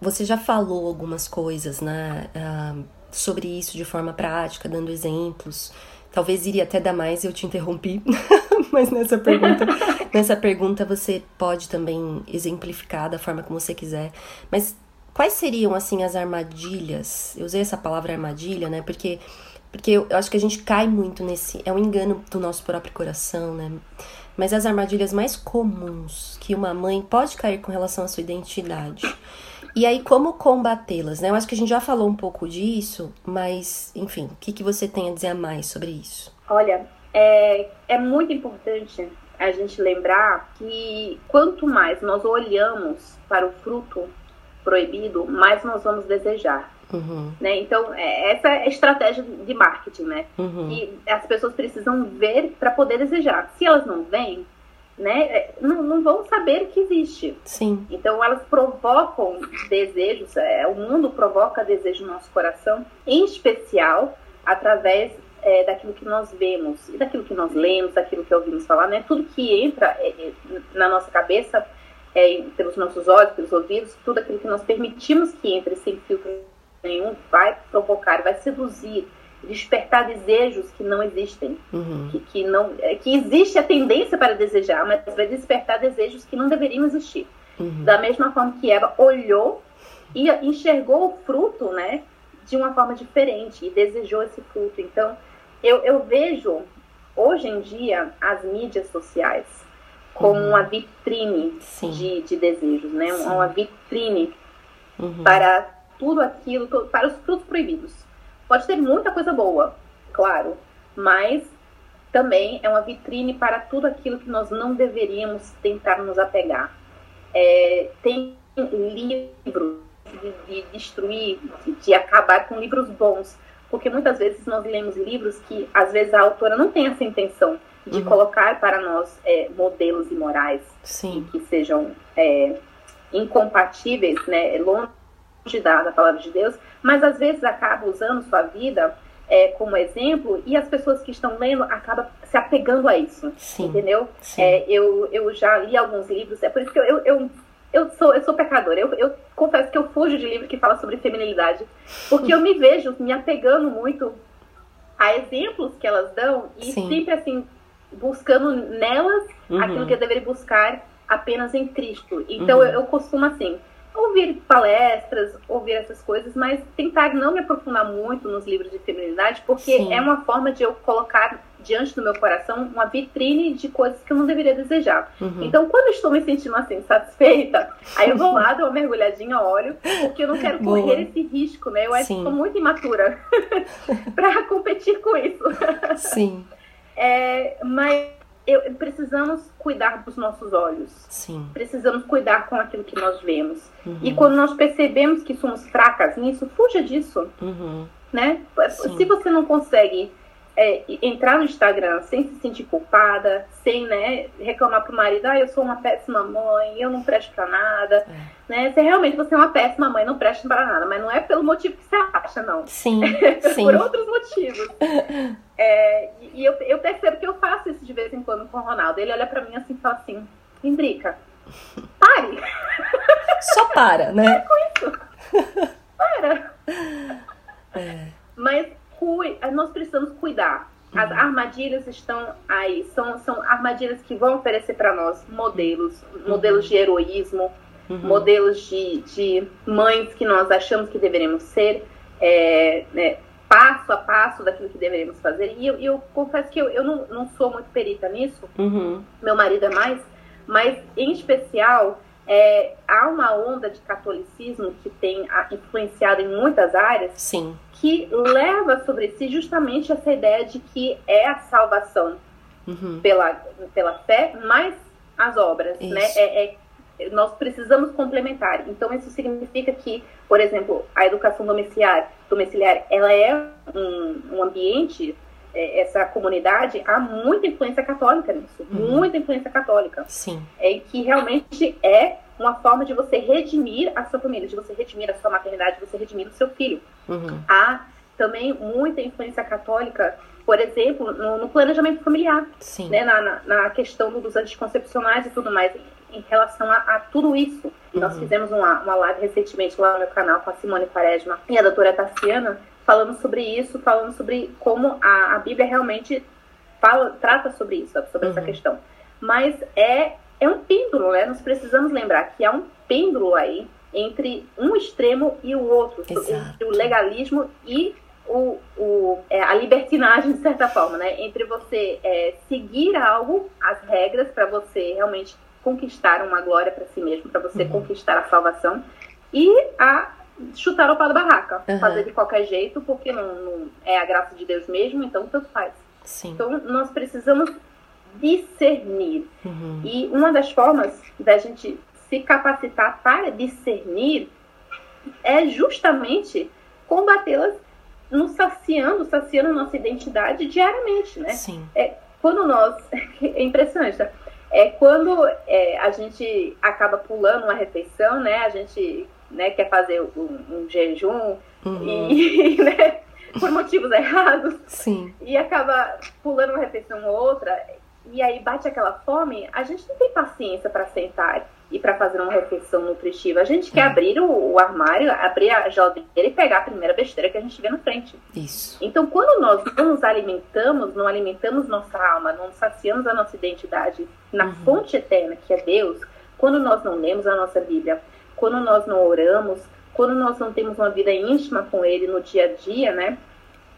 você já falou algumas coisas, né? Uh, sobre isso de forma prática, dando exemplos. Talvez iria até dar mais, eu te interrompi, mas nessa pergunta, nessa pergunta você pode também exemplificar da forma como você quiser. Mas quais seriam assim as armadilhas? Eu usei essa palavra armadilha, né? Porque porque eu, eu acho que a gente cai muito nesse, é um engano do nosso próprio coração, né? Mas as armadilhas mais comuns que uma mãe pode cair com relação à sua identidade e aí, como combatê-las, né? Eu acho que a gente já falou um pouco disso, mas, enfim, o que, que você tem a dizer a mais sobre isso? Olha, é, é muito importante a gente lembrar que quanto mais nós olhamos para o fruto proibido, mais nós vamos desejar. Uhum. Né? Então, é, essa é a estratégia de marketing, né? Uhum. Que as pessoas precisam ver para poder desejar. Se elas não veem, né, é, não, não vão saber que existe. Sim. Então elas provocam desejos, é, o mundo provoca desejo no nosso coração, em especial através é, daquilo que nós vemos e daquilo que nós lemos, daquilo que ouvimos falar, né? Tudo que entra é, é na nossa cabeça, é, pelos nossos olhos, pelos ouvidos, tudo aquilo que nós permitimos que entre sem filtro nenhum vai provocar, vai seduzir despertar desejos que não existem, uhum. que, que, não, é, que existe a tendência para desejar, mas vai despertar desejos que não deveriam existir. Uhum. Da mesma forma que Eva olhou e enxergou o fruto, né, de uma forma diferente e desejou esse fruto. Então, eu, eu vejo hoje em dia as mídias sociais como uhum. uma vitrine de, de desejos, né, Sim. uma vitrine uhum. para tudo aquilo, para os frutos proibidos Pode ter muita coisa boa, claro, mas também é uma vitrine para tudo aquilo que nós não deveríamos tentar nos apegar. É, tem livros de, de destruir, de, de, acabar com livros bons, porque muitas vezes nós lemos livros que às vezes a autora não tem essa intenção de uhum. colocar para nós é, modelos imorais Sim. que sejam é, incompatíveis, né, longe da, da palavra de Deus, mas às vezes acaba usando sua vida é, como exemplo e as pessoas que estão lendo acabam se apegando a isso, Sim. entendeu? Sim. É, eu, eu já li alguns livros, é por isso que eu, eu, eu, eu sou, eu sou pecadora. Eu, eu confesso que eu fujo de livro que fala sobre feminilidade, porque eu me vejo me apegando muito a exemplos que elas dão e Sim. sempre assim buscando nelas Uhum. aquilo que eu deveria buscar apenas em Cristo. Então Uhum. eu, eu costumo assim ouvir palestras, ouvir essas coisas, mas tentar não me aprofundar muito nos livros de feminilidade, porque Sim. é uma forma de eu colocar diante do meu coração uma vitrine de coisas que eu não deveria desejar. Uhum. Então, quando eu estou me sentindo assim, satisfeita, aí eu vou lá, dou uma mergulhadinha, olho, porque eu não quero Boa. correr esse risco, né? Eu acho que sou muito imatura para competir com isso. Sim, É, mas eu- precisamos cuidar dos nossos olhos. sim. Precisamos cuidar com aquilo que nós vemos. Uhum. E quando nós percebemos que somos fracas nisso, fuja disso, Uhum. né? Sim. Se você não consegue é, entrar no Instagram sem se sentir culpada, sem né, reclamar pro marido, ah, eu sou uma péssima mãe, eu não presto pra nada, É. né? Se realmente você é uma péssima mãe, não presta pra nada, mas não é pelo motivo que você acha, não. Sim, sim. Por outros motivos. É, e eu, eu percebo que eu faço isso de vez em quando com o Ronaldo. Ele olha pra mim assim e fala assim, Indrica, pare, Só para, né? para. É. Mas cui- nós precisamos cuidar. As Uhum. armadilhas estão aí, são, são armadilhas que vão oferecer para nós modelos, modelos de heroísmo, Uhum. modelos de, de mães que nós achamos que deveríamos ser, é, né, passo a passo daquilo que deveríamos fazer. E eu, eu confesso que eu, eu não, não sou muito perita nisso, Uhum. meu marido é mais, mas em especial é, há uma onda de catolicismo que tem ah, influenciado em muitas áreas Sim. que leva sobre si justamente essa ideia de que é a salvação Uhum. pela, pela fé, mais as obras, Isso. né? É, é- nós precisamos complementar. Então isso significa que, por exemplo, a educação domiciliar, domiciliar ela é um, um ambiente, essa comunidade, há muita influência católica nisso, Uhum. muita influência católica Sim. é que realmente é uma forma de você redimir a sua família, de você redimir a sua maternidade, de você redimir o seu filho. Uhum. Há também muita influência católica, por exemplo, no, no planejamento familiar, Sim. né, na, na, na questão do- dos anticoncepcionais e tudo mais, em, em relação a, a tudo isso. E Nós Uhum. fizemos uma, uma live recentemente lá no meu canal com a Simone Quaresma e a doutora Tassiana, falando sobre isso, falando sobre como a, a Bíblia realmente fala, trata sobre isso, sobre essa Uhum. questão. Mas é, é um pêndulo, né? Nós precisamos lembrar que há um pêndulo aí entre um extremo e o outro, Exato. entre o legalismo e o, o, é, a libertinagem, de certa forma, né? Entre você é, seguir algo, as regras, para você realmente conquistar uma glória para si mesmo, para você Uhum. conquistar a salvação, e a chutar o pau da barraca, Uhum. fazer de qualquer jeito, porque não, não é a graça de Deus mesmo, então tanto faz. Sim. Então nós precisamos discernir. Uhum. E uma das formas da gente se capacitar para discernir é justamente combatê-las no saciando, saciando nossa identidade diariamente, né? Sim. Quando nós. É impressionante, tá? É quando é, a gente acaba pulando uma refeição, né? A gente né, quer fazer um, um jejum Uhum. e, né, por motivos errados Sim. e acaba pulando uma refeição ou outra, e aí bate aquela fome, a gente não tem paciência para sentar e para fazer uma refeição nutritiva. A gente quer Hum. abrir o, o armário, abrir a geladeira e pegar a primeira besteira que a gente vê na frente. Isso. Então, quando nós não nos alimentamos, não alimentamos nossa alma, não saciamos a nossa identidade na Uhum. fonte eterna, que é Deus, quando nós não lemos a nossa Bíblia, quando nós não oramos, quando nós não temos uma vida íntima com Ele no dia a dia, né?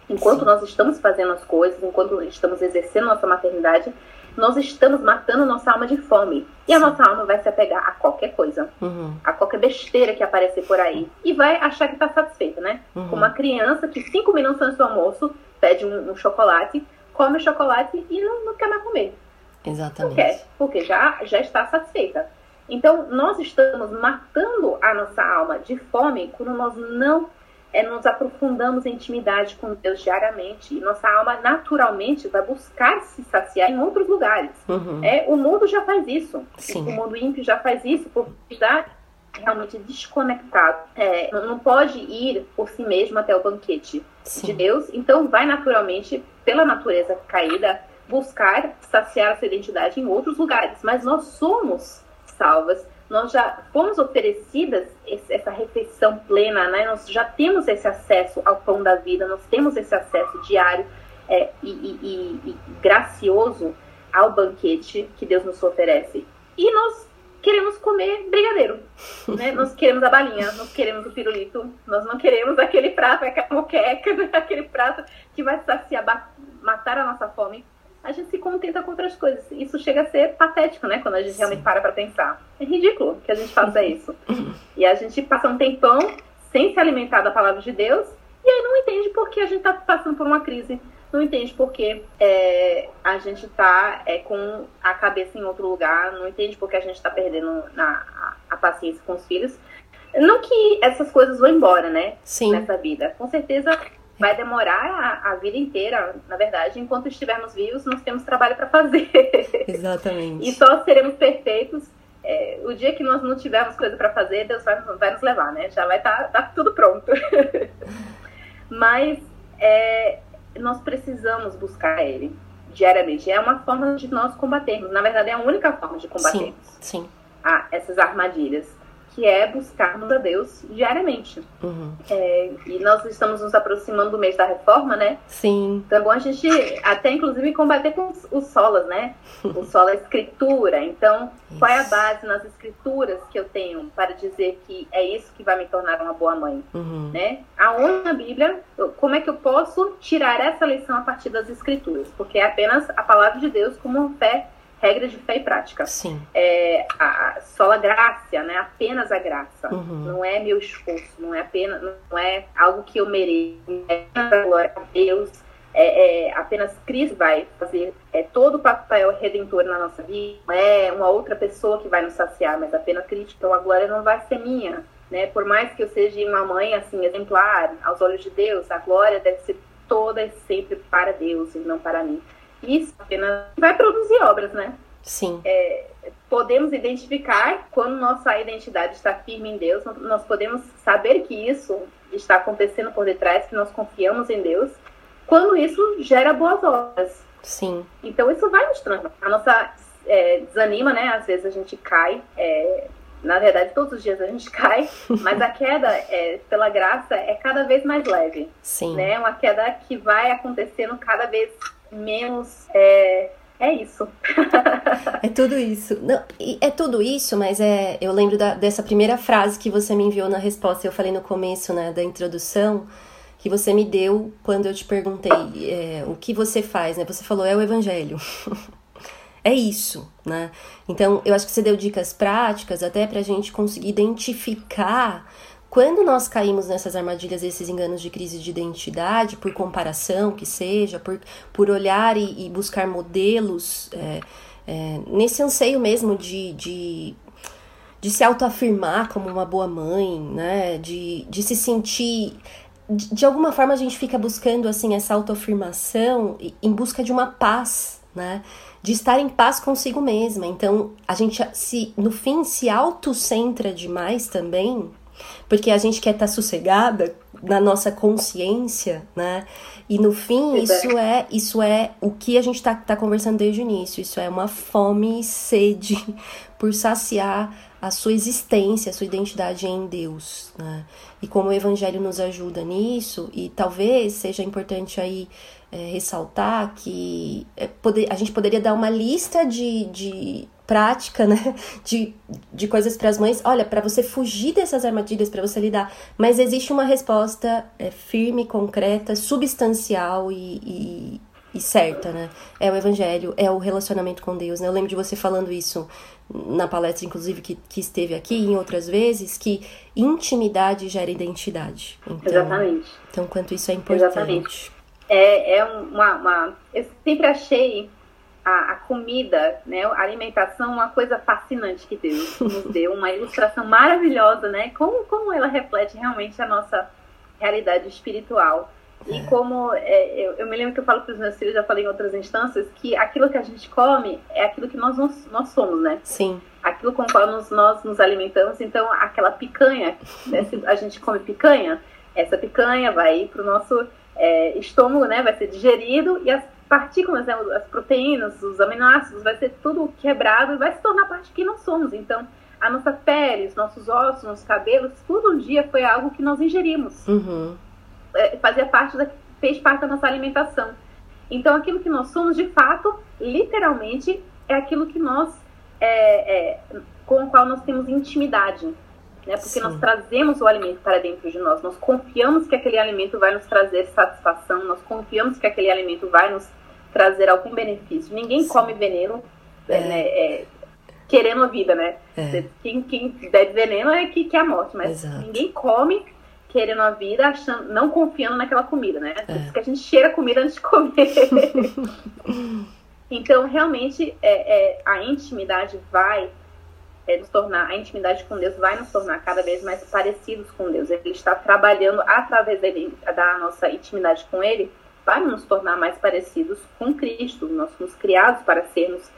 Enquanto Sim. nós estamos fazendo as coisas, enquanto estamos exercendo nossa maternidade, nós estamos matando nossa alma de fome. E a Sim. nossa alma vai se apegar a qualquer coisa, Uhum. a qualquer besteira que aparecer por aí. E vai achar que está satisfeita, né? Uhum. Como uma criança que cinco minutos antes do almoço pede um, um chocolate come o chocolate e não, não quer mais comer. Exatamente. Não quer, porque já, já está satisfeita. Então, nós estamos matando a nossa alma de fome quando nós não é, nos aprofundamos em intimidade com Deus diariamente. E nossa alma, naturalmente, vai buscar se saciar em outros lugares. Uhum. É, o mundo já faz isso. Sim. O mundo ímpio já faz isso, porque está realmente desconectado. É, não pode ir por si mesmo até o banquete Sim. de Deus. Então, vai naturalmente, pela natureza caída, buscar saciar essa identidade em outros lugares. Mas nós somos salvas, nós já fomos oferecidas essa refeição plena, né? Nós já temos esse acesso ao pão da vida, nós temos esse acesso diário é, e, e, e, e gracioso ao banquete que Deus nos oferece. E nós queremos comer brigadeiro, né? Nós queremos a balinha, nós queremos o pirulito, nós não queremos aquele prato, aquela moqueca, aquele prato que vai saciar, matar a nossa fome a gente se contenta com outras coisas. Isso chega a ser patético, né? Quando a gente Sim. realmente para para pensar. É ridículo que a gente faça isso. E a gente passa um tempão sem se alimentar da palavra de Deus e aí não entende por que a gente está passando por uma crise. Não entende por que é, a gente está é, com a cabeça em outro lugar. Não entende por que a gente está perdendo na, a, a paciência com os filhos. Não que essas coisas vão embora, né? Sim. Nessa vida. Com certeza vai demorar a, a, vida inteira, na verdade, enquanto estivermos vivos, nós temos trabalho para fazer. Exatamente. e só seremos perfeitos é, o dia que nós não tivermos coisa para fazer, Deus vai, vai, nos levar, né? Já vai estar tá, tá tudo pronto. Mas é, nós precisamos buscar Ele diariamente. É uma forma de nós combatermos. Na verdade, é a única forma de combatermos sim, sim. A, essas armadilhas que é buscarmos a Deus diariamente. Uhum. É, e nós estamos nos aproximando do mês da reforma, né? Sim. Então é bom a gente até, inclusive, combater com os, os solas, né? O solo é a escritura. Então, isso. qual é a base nas escrituras que eu tenho para dizer que é isso que vai me tornar uma boa mãe? Uhum. Né? Aonde na Bíblia, como é que eu posso tirar essa lição a partir das escrituras? Porque é apenas a palavra de Deus como fé regras de fé e prática. Sim. É, a, a graça, né? Apenas a graça. Uhum. Não é meu esforço, não é apenas, não é algo que eu mereço. É a glória a Deus. É, é, apenas Cristo vai fazer é, todo o papel redentor na nossa vida. Não é uma outra pessoa que vai nos saciar, mas apenas Cristo. Então a glória não vai ser minha. Né? Por mais que eu seja uma mãe assim exemplar aos olhos de Deus, a glória deve ser toda e sempre para Deus e não para mim isso apenas vai produzir obras, né? Sim. É, podemos identificar quando nossa identidade está firme em Deus, nós podemos saber que isso está acontecendo por detrás, que nós confiamos em Deus, quando isso gera boas obras. Sim. Então isso vai nos transformar. A nossa é, desanima, né? Às vezes a gente cai. É, na verdade, todos os dias a gente cai, mas a queda, é, pela graça, é cada vez mais leve. Sim. Né? Uma queda que vai acontecendo cada vez menos. É, é isso. é tudo isso. Não, é tudo isso, mas é. Eu lembro da, dessa primeira frase que você me enviou na resposta. Eu falei no começo, né, da introdução, que você me deu quando eu te perguntei é, o que você faz, né? Você falou é o evangelho. é isso, né? Então, eu acho que você deu dicas práticas até pra gente conseguir identificar quando nós caímos nessas armadilhas, esses enganos de crise de identidade, por comparação que seja, por, por olhar e, e buscar modelos, é, é, nesse anseio mesmo de, de, de se autoafirmar como uma boa mãe, né? De, de se sentir. De, alguma forma a gente fica buscando assim essa autoafirmação em busca de uma paz, né? De estar em paz consigo mesma. Então a gente se no fim se autocentra demais também porque a gente quer estar tá sossegada na nossa consciência, né? E no fim, isso é isso é o que a gente está tá conversando desde o início. Isso é uma fome e sede por saciar a sua existência, a sua identidade em Deus, né? E como o Evangelho nos ajuda nisso, e talvez seja importante aí é, ressaltar que é, poder, a gente poderia dar uma lista de, de prática, né? De, de coisas para as mães. Olha, para você fugir dessas armadilhas, para você lidar. Mas existe uma resposta é, firme, concreta, substancial e, e, e, certa, né? É o evangelho, é o relacionamento com Deus, né? Eu lembro de você falando isso na palestra, inclusive, que, que esteve aqui em outras vezes, que intimidade gera identidade. Então, Exatamente. Então, quanto isso é importante. Exatamente. é, é uma, uma, Eu sempre achei a, a, comida, né, a alimentação, uma coisa fascinante que Deus nos deu, uma ilustração maravilhosa, né? Como, como ela reflete realmente a nossa realidade espiritual. E é. como é, eu, eu, me lembro que eu falo para os meus filhos, já falei em outras instâncias, que aquilo que a gente come é aquilo que nós, nós, somos, né? Sim. Aquilo com o qual nós, nós nos alimentamos. Então, aquela picanha, né, a gente come picanha, essa picanha vai para o nosso é, estômago, né? Vai ser digerido e as partículas, né, as proteínas, os aminoácidos, vai ser tudo quebrado e vai se tornar parte que nós somos. Então, a nossa pele, os nossos ossos, nossos cabelos, tudo um dia foi algo que nós ingerimos. Uhum. É, fazia parte da, fez parte da nossa alimentação. Então, aquilo que nós somos, de fato, literalmente, é aquilo que nós, é, é, com o qual nós temos intimidade. Né? Porque Sim. nós trazemos o alimento para dentro de nós, nós confiamos que aquele alimento vai nos trazer satisfação, nós confiamos que aquele alimento vai nos trazer algum benefício. Ninguém Sim. come veneno é. Né, é, querendo a vida, né? É. Quem, quem bebe veneno é que quer a morte, mas Exato. ninguém come querendo a vida, achando, não confiando naquela comida, né? Por isso que a gente cheira a comida antes de comer. então, realmente, é, é, a intimidade vai é, nos tornar, a intimidade com Deus vai nos tornar cada vez mais parecidos com Deus. Ele está trabalhando através dele, da nossa intimidade com Ele para nos tornar mais parecidos com Cristo. Nós fomos criados para sermos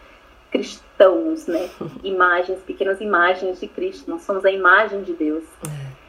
cristãos, né? Imagens, pequenas imagens de Cristo. Nós somos a imagem de Deus.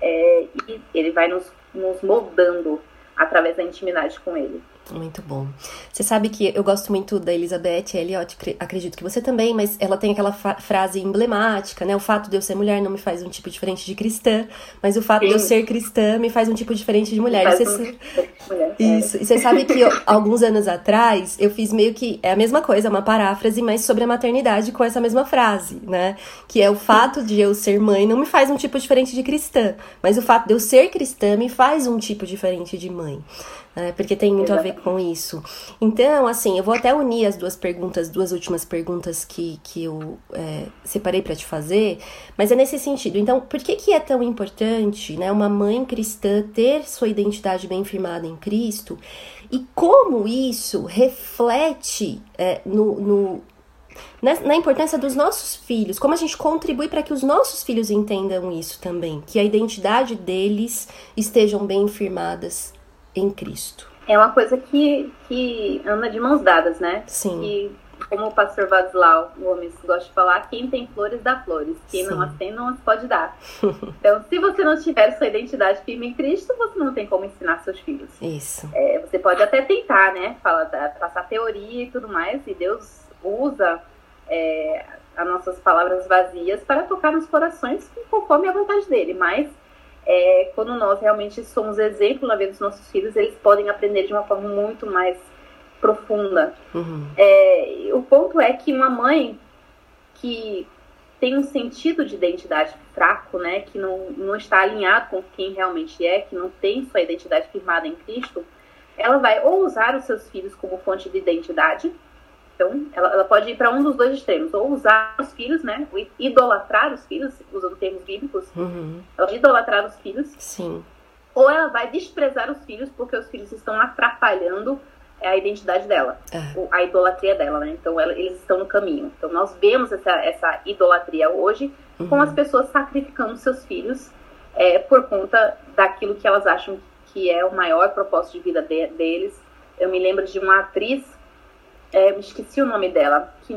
É, e ele vai nos, nos moldando através da intimidade com ele. Muito bom. Você sabe que eu gosto muito da Elizabeth Elliot, acredito que você também, mas ela tem aquela frase emblemática, né? O fato de eu ser mulher não me faz um tipo diferente de cristã, mas o fato Sim. de eu ser cristã me faz um tipo diferente de mulher. Você... Um tipo mulher. É. Isso. E você sabe que eu, alguns anos atrás eu fiz meio que é a mesma coisa, uma paráfrase, mas sobre a maternidade com essa mesma frase, né? Que é o fato de eu ser mãe não me faz um tipo diferente de cristã, mas o fato de eu ser cristã me faz um tipo diferente de mãe né? Porque tem muito a ver com isso. Então, assim, eu vou até unir as duas perguntas, duas últimas perguntas que, que eu é, separei para te fazer, mas é nesse sentido. Então, por que, que é tão importante, né, uma mãe cristã ter sua identidade bem firmada em Cristo? E como isso reflete é, no, no na, importância dos nossos filhos, como a gente contribui para que os nossos filhos entendam isso também, que a identidade deles estejam bem firmadas em Cristo. É uma coisa que, que anda de mãos dadas, né? Sim. Como o pastor Vadislau Gomes gosta de falar, quem tem flores dá flores, quem Sim. não as tem não as pode dar. então, se você não tiver sua identidade firme em Cristo, você não tem como ensinar seus filhos. Isso. É, você pode até tentar, né? Falar, passar teoria e tudo mais, e Deus usa é, as nossas palavras vazias para tocar nos corações conforme a vontade dele, mas é, quando nós realmente somos exemplo na vida dos nossos filhos, eles podem aprender de uma forma muito mais profunda. Uhum. É, o ponto é que uma mãe que tem um sentido de identidade fraco, né, que não, não está alinhado com quem realmente é, que não tem sua identidade firmada em Cristo, ela vai ou usar os seus filhos como fonte de identidade, então, ela, ela pode ir para um dos dois extremos, ou usar os filhos, né? Idolatrar os filhos, usando termos bíblicos. Uhum. Ela pode idolatrar os filhos. Sim. Ou ela vai desprezar os filhos porque os filhos estão atrapalhando a identidade dela, é. a idolatria dela, né? Então ela, eles estão no caminho. Então nós vemos essa, essa idolatria hoje uhum. com as pessoas sacrificando seus filhos é, por conta daquilo que elas acham que é o maior propósito de vida de, deles. Eu me lembro de uma atriz é, me esqueci o nome dela, que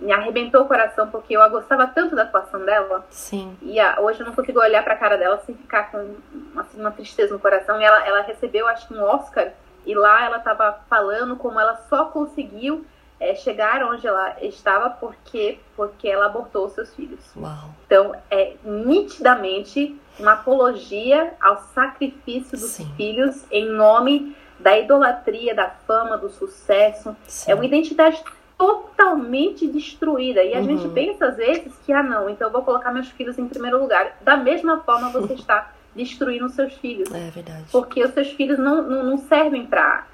me arrebentou o coração porque eu gostava tanto da atuação dela. Sim. E a, hoje eu não consigo olhar para a cara dela sem ficar com assim, uma tristeza no coração. E ela, ela recebeu, acho que um Oscar, e lá ela estava falando como ela só conseguiu é, chegar onde ela estava porque porque ela abortou seus filhos. Uau. Então é nitidamente uma apologia ao sacrifício dos Sim. filhos em nome da idolatria, da fama, do sucesso. Sim. É uma identidade totalmente destruída. E a uhum. gente pensa às vezes que, ah, não, então eu vou colocar meus filhos em primeiro lugar. Da mesma forma, você está destruindo os seus filhos. É verdade. Porque os seus filhos não, não, não servem para.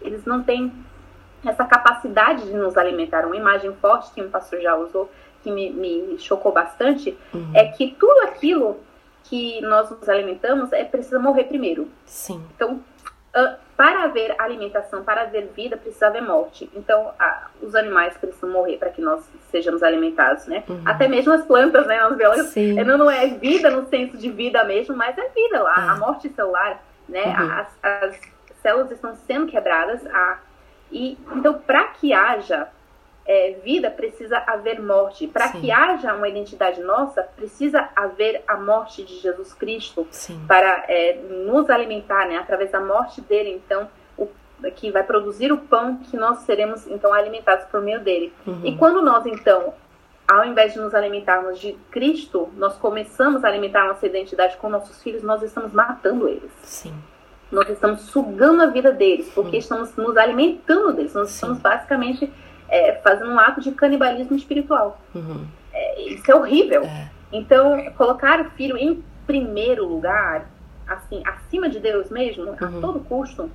Eles não têm essa capacidade de nos alimentar. Uma imagem forte que um pastor já usou, que me, me chocou bastante, uhum. é que tudo aquilo que nós nos alimentamos é precisa morrer primeiro. Sim. Então, para haver alimentação, para haver vida, precisa haver morte. Então, a, os animais precisam morrer para que nós sejamos alimentados, né? Uhum. Até mesmo as plantas, né? Nós vemos, não, não é vida no senso de vida mesmo, mas é vida lá. É. A morte celular, né? Uhum. As, as, células estão sendo quebradas. A, e, então, para que haja é, vida, precisa haver morte. Para que haja uma identidade nossa, precisa haver a morte de Jesus Cristo Sim. para é, nos alimentar, né? Através da morte dele, então, o, que vai produzir o pão que nós seremos, então, alimentados por meio dele. Uhum. E quando nós, então, ao invés de nos alimentarmos de Cristo, nós começamos a alimentar nossa identidade com nossos filhos, nós estamos matando eles. Sim. Nós estamos sugando a vida deles, porque uhum. estamos nos alimentando deles. Nós Sim. estamos basicamente é, fazendo um ato de canibalismo espiritual. Uhum. É, isso é horrível. É. Então, colocar o filho em primeiro lugar, assim, acima de Deus mesmo, uhum. a todo custo,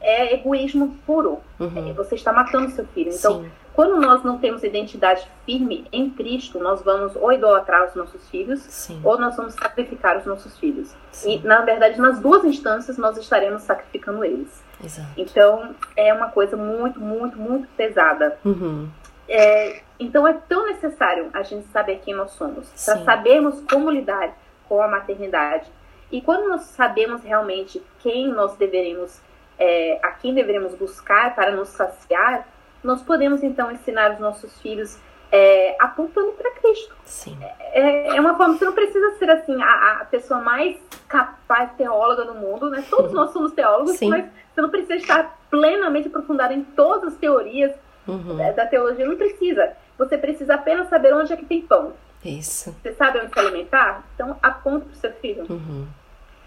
é egoísmo puro. Uhum. É, você está matando seu filho. Então, Sim. quando nós não temos identidade firme em Cristo, nós vamos ou idolatrar os nossos filhos, Sim. ou nós vamos sacrificar os nossos filhos. Sim. E, na verdade, nas duas instâncias, nós estaremos sacrificando eles. Exato. Então, é uma coisa muito, muito, muito pesada. Uhum. É, então, é tão necessário a gente saber quem nós somos, para sabermos como lidar com a maternidade. E quando nós sabemos realmente quem nós deveremos, é, a quem deveremos buscar para nos saciar, nós podemos então ensinar os nossos filhos é, apontando para Cristo. Sim. É, é, uma forma, você não precisa ser assim a, a, pessoa mais capaz teóloga do mundo, né? Todos nós somos teólogos, Sim. mas você não precisa estar plenamente aprofundado em todas as teorias uhum. da, da, teologia, não precisa. Você precisa apenas saber onde é que tem pão. Isso. Você sabe onde se alimentar? Então aponta pro seu filho. Uhum.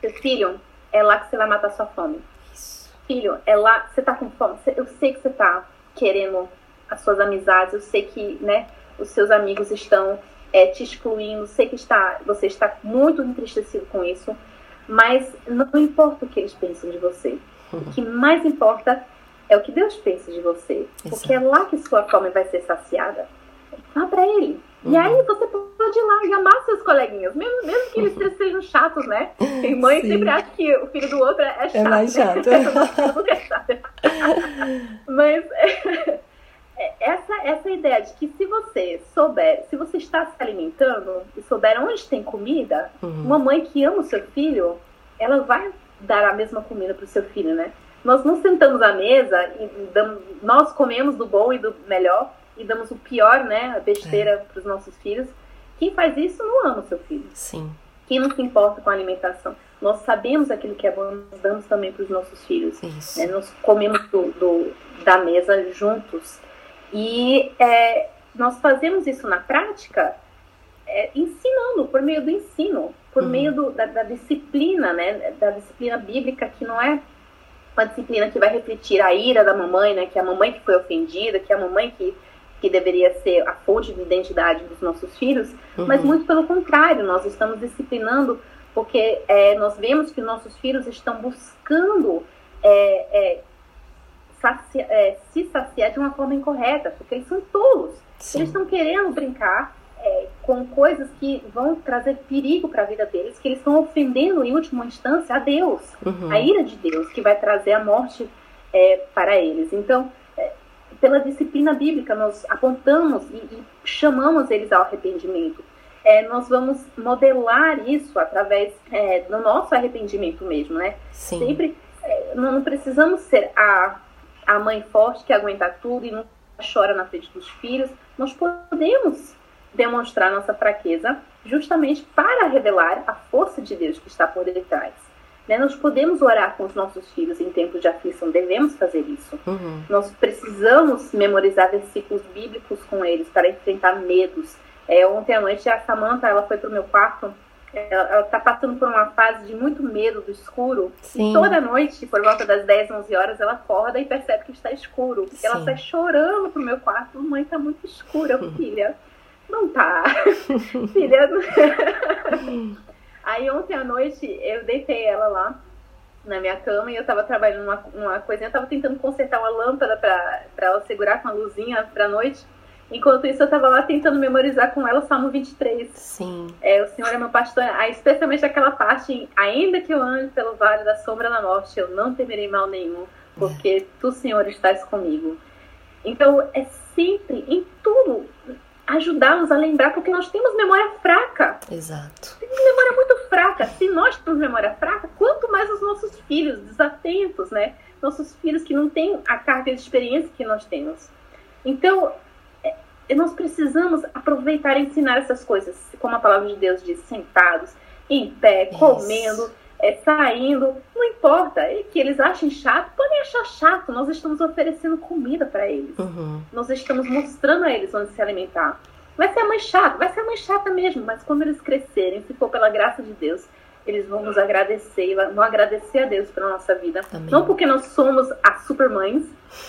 Seu filho, é lá que você vai matar sua fome. Isso. Filho, é lá, você tá com fome. Eu sei que você tá querendo as suas amizades, eu sei que, né, os seus amigos estão é, te excluindo, sei que está, você está muito entristecido com isso, mas não importa o que eles pensam de você. O que mais importa é o que Deus pensa de você, porque é lá que sua fome vai ser saciada. Vá para Ele. Uhum. E aí você pode ir lá e amar seus coleguinhas, mesmo, mesmo que eles uhum. sejam chatos, né? Tem mãe que sempre acha que o filho do outro é chato. É mais chato. é chato. Mas é, essa, essa ideia de que se você souber, se você está se alimentando e souber onde tem comida, uhum. uma mãe que ama o seu filho, ela vai dar a mesma comida para o seu filho, né? Nós não sentamos à mesa e damos, nós comemos do bom e do melhor e damos o pior, né, a besteira é. para os nossos filhos. Quem faz isso não ama o seu filho. Sim. Quem não se importa com a alimentação. Nós sabemos aquilo que é bom, nós damos também para os nossos filhos. Isso. Né? Nós comemos do, do, da mesa juntos. E é, nós fazemos isso na prática é, ensinando, por meio do ensino, por uhum. meio do, da, da, disciplina, né, da disciplina bíblica, que não é uma disciplina que vai refletir a ira da mamãe, né, que é a mamãe que foi ofendida, que é a mamãe que, que deveria ser a fonte de identidade dos nossos filhos, uhum. mas muito pelo contrário, nós estamos disciplinando porque é, nós vemos que nossos filhos estão buscando é, é sacia, é, se saciar de uma forma incorreta, porque eles são tolos. Sim. Eles estão querendo brincar é, com coisas que vão trazer perigo para a vida deles, que eles estão ofendendo, em última instância, a Deus, uhum. a ira de Deus, que vai trazer a morte é, para eles. Então, é, pela disciplina bíblica, nós apontamos e, e chamamos eles ao arrependimento. É, nós vamos modelar isso através é, do nosso arrependimento mesmo, né? Sim. Sempre não precisamos ser a a mãe forte que aguenta tudo e não chora na frente dos filhos, nós podemos demonstrar nossa fraqueza justamente para revelar a força de Deus que está por detrás. Né? Nós podemos orar com os nossos filhos em tempos de aflição, devemos fazer isso. Uhum. Nós precisamos memorizar versículos bíblicos com eles para enfrentar medos. É, ontem à noite a Samantha ela foi para o meu quarto ela está passando por uma fase de muito medo do escuro. Sim. E toda noite, por volta das 10, 11 horas, ela acorda e percebe que está escuro. Sim. Ela sai chorando pro meu quarto. Mãe, está muito escura, filha. Não tá. filha. Aí ontem à noite eu deitei ela lá na minha cama e eu estava trabalhando numa, numa coisinha, eu tava tentando consertar uma lâmpada para ela segurar com a luzinha pra noite. Enquanto isso, eu estava lá tentando memorizar com ela o Salmo 23. Sim. É, o Senhor é meu pastor, especialmente aquela parte, ainda que eu ande pelo vale da sombra da morte, eu não temerei mal nenhum, porque tu, Senhor, estás comigo. Então, é sempre, ajudar-nos a lembrar, porque nós temos memória fraca. Exato. Temos memória muito fraca. Se nós temos memória fraca, quanto mais os nossos filhos desatentos, né? Nossos filhos que não têm a carga de experiência que nós temos. Então, é, nós precisamos aproveitar e ensinar essas coisas, como a palavra de Deus diz, sentados, em pé, Isso. comendo, é, saindo, não importa, é que eles achem chato, podem achar chato, nós estamos oferecendo comida para eles, uhum. nós estamos mostrando a eles onde se alimentar. Vai ser a mãe chata, vai ser a mãe chata mesmo, mas quando eles crescerem, se for pela graça de Deus, eles vão nos agradecer, vão agradecer a Deus pela nossa vida. Amém. Não porque nós somos as supermães,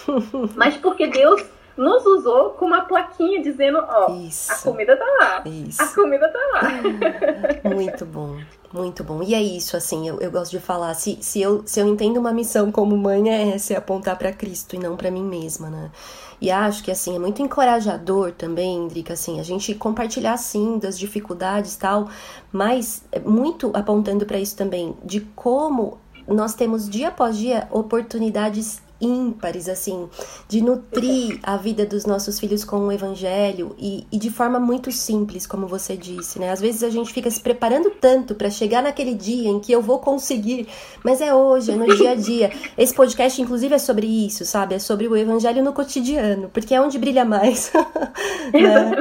mas porque Deus nos usou com uma plaquinha dizendo, ó, Isso. a comida tá lá. Isso. A comida tá lá. Muito bom. Muito bom. E é isso, assim, eu, eu gosto de falar, se, se, eu, se eu entendo uma missão como mãe, é essa, é apontar para Cristo e não para mim mesma, né? E acho que, assim, é muito encorajador também, Drica, assim, a gente compartilhar, sim, das dificuldades e tal, mas é muito apontando para isso também, de como nós temos dia após dia oportunidades ímpares, assim, de nutrir a vida dos nossos filhos com o evangelho e, e, de forma muito simples, como você disse, né? Às vezes a gente fica se preparando tanto para chegar naquele dia em que eu vou conseguir, mas é hoje, é no dia a dia. Esse podcast, inclusive, é sobre isso, sabe? É sobre o evangelho no cotidiano, porque é onde brilha mais. né?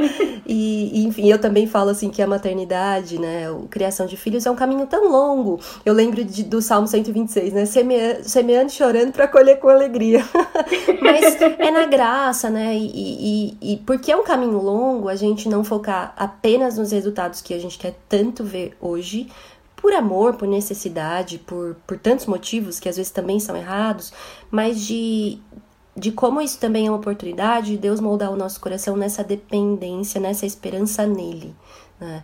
e, enfim, eu também falo assim que a maternidade, né, a criação de filhos é um caminho tão longo. Eu lembro de, do Salmo 126, né? Semeando, semeando chorando para colher com alegria alegria. Mas é na graça, né? E, e, e porque é um caminho longo, a gente não focar apenas nos resultados que a gente quer tanto ver hoje, por amor, por necessidade, por, por tantos motivos que às vezes também são errados, mas de, de como isso também é uma oportunidade de Deus moldar o nosso coração nessa dependência, nessa esperança nele, né?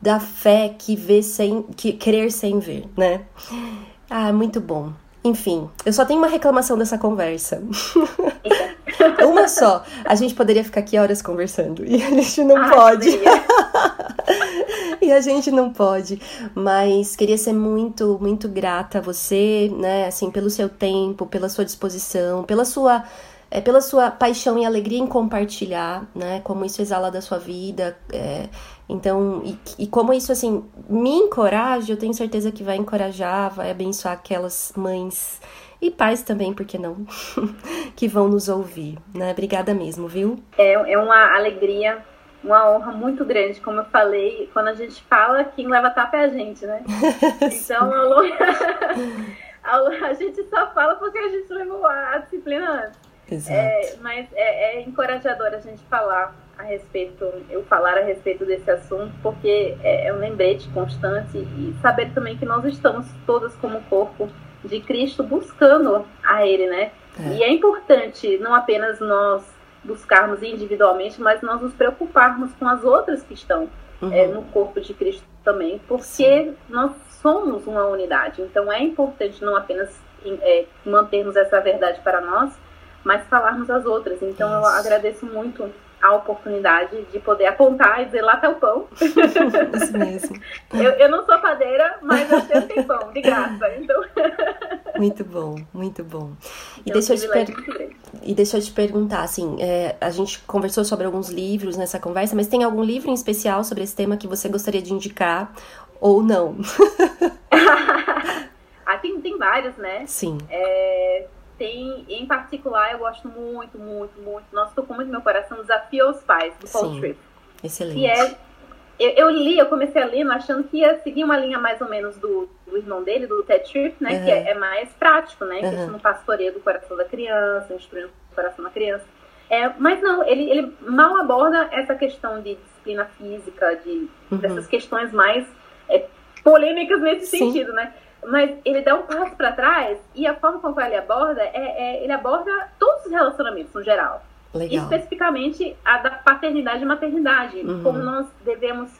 Da fé que vê sem que querer sem ver, né? Ah, muito bom. Enfim, eu só tenho uma reclamação dessa conversa. uma só. A gente poderia ficar aqui horas conversando e a gente não Ai, pode. e a gente não pode. Mas queria ser muito, muito grata a você, né? Assim, pelo seu tempo, pela sua disposição, pela sua é pela sua paixão e alegria em compartilhar, né? Como isso exala da sua vida. É, então, e, e, como isso, assim, me encoraja, eu tenho certeza que vai encorajar, vai abençoar aquelas mães e pais também, por que não? que vão nos ouvir, né? Obrigada mesmo, viu? É, é uma alegria, uma honra muito grande, como eu falei, quando a gente fala, quem leva tapa é a gente, né? Então, a, a gente só fala porque a gente levou a disciplina antes. Exato. É, mas é, é, encorajador a gente falar a respeito, eu falar a respeito desse assunto, porque é, é um lembrete constante e saber também que nós estamos todas como corpo de Cristo buscando a Ele, né? É. E é importante não apenas nós buscarmos individualmente, mas nós nos preocuparmos com as outras que estão uhum. é, no corpo de Cristo também, porque Sim. nós somos uma unidade. Então é importante não apenas é, mantermos essa verdade para nós, mas falarmos as outras. Então Isso. eu agradeço muito a oportunidade de poder apontar e dizer lá tá o pão. Isso mesmo. eu, eu não sou padeira, mas eu sempre tenho pão, de graça. Então... Muito bom, muito bom. E, é deixa, eu te per... e deixa eu te perguntar, assim, é, a gente conversou sobre alguns livros nessa conversa, mas tem algum livro em especial sobre esse tema que você gostaria de indicar ou não? ah, tem, tem vários, né? Sim. É, tem, em particular, eu gosto muito, muito, muito. Nossa, tocou muito meu coração, Desafio aos Pais, do Paul Sim, Tripp. Excelente. Que é, eu, eu, li, eu comecei a ler achando que ia seguir uma linha mais ou menos do, do irmão dele, do Ted Tripp, né? Uhum. Que é, é, mais prático, né? Uhum. Que no pastoreio do coração da criança, instruindo o coração da criança. É, mas não, ele, ele mal aborda essa questão de disciplina física, de, uhum. dessas questões mais é, polêmicas nesse Sim. sentido, né? Mas ele dá um passo para trás e a forma como ele aborda é, é, ele aborda todos os relacionamentos no geral. Legal. Especificamente a da paternidade e maternidade. Uhum. Como nós devemos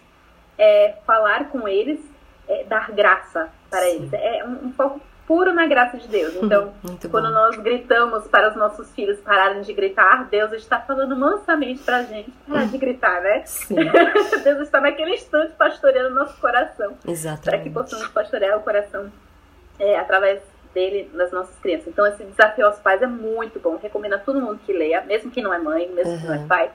é, falar com eles, é, dar graça para Sim. eles. É um, um, foco puro na graça de Deus. Então, quando nós gritamos para os nossos filhos pararem de gritar, Deus está falando mansamente para a gente parar de gritar, né? Sim. Deus está naquele instante pastoreando nosso coração. Exatamente. Para que possamos pastorear o coração é, através dele das nossas crianças. Então, esse desafio aos pais é muito bom. Recomendo a todo mundo que leia, mesmo que não é mãe, mesmo uhum. que não é pai.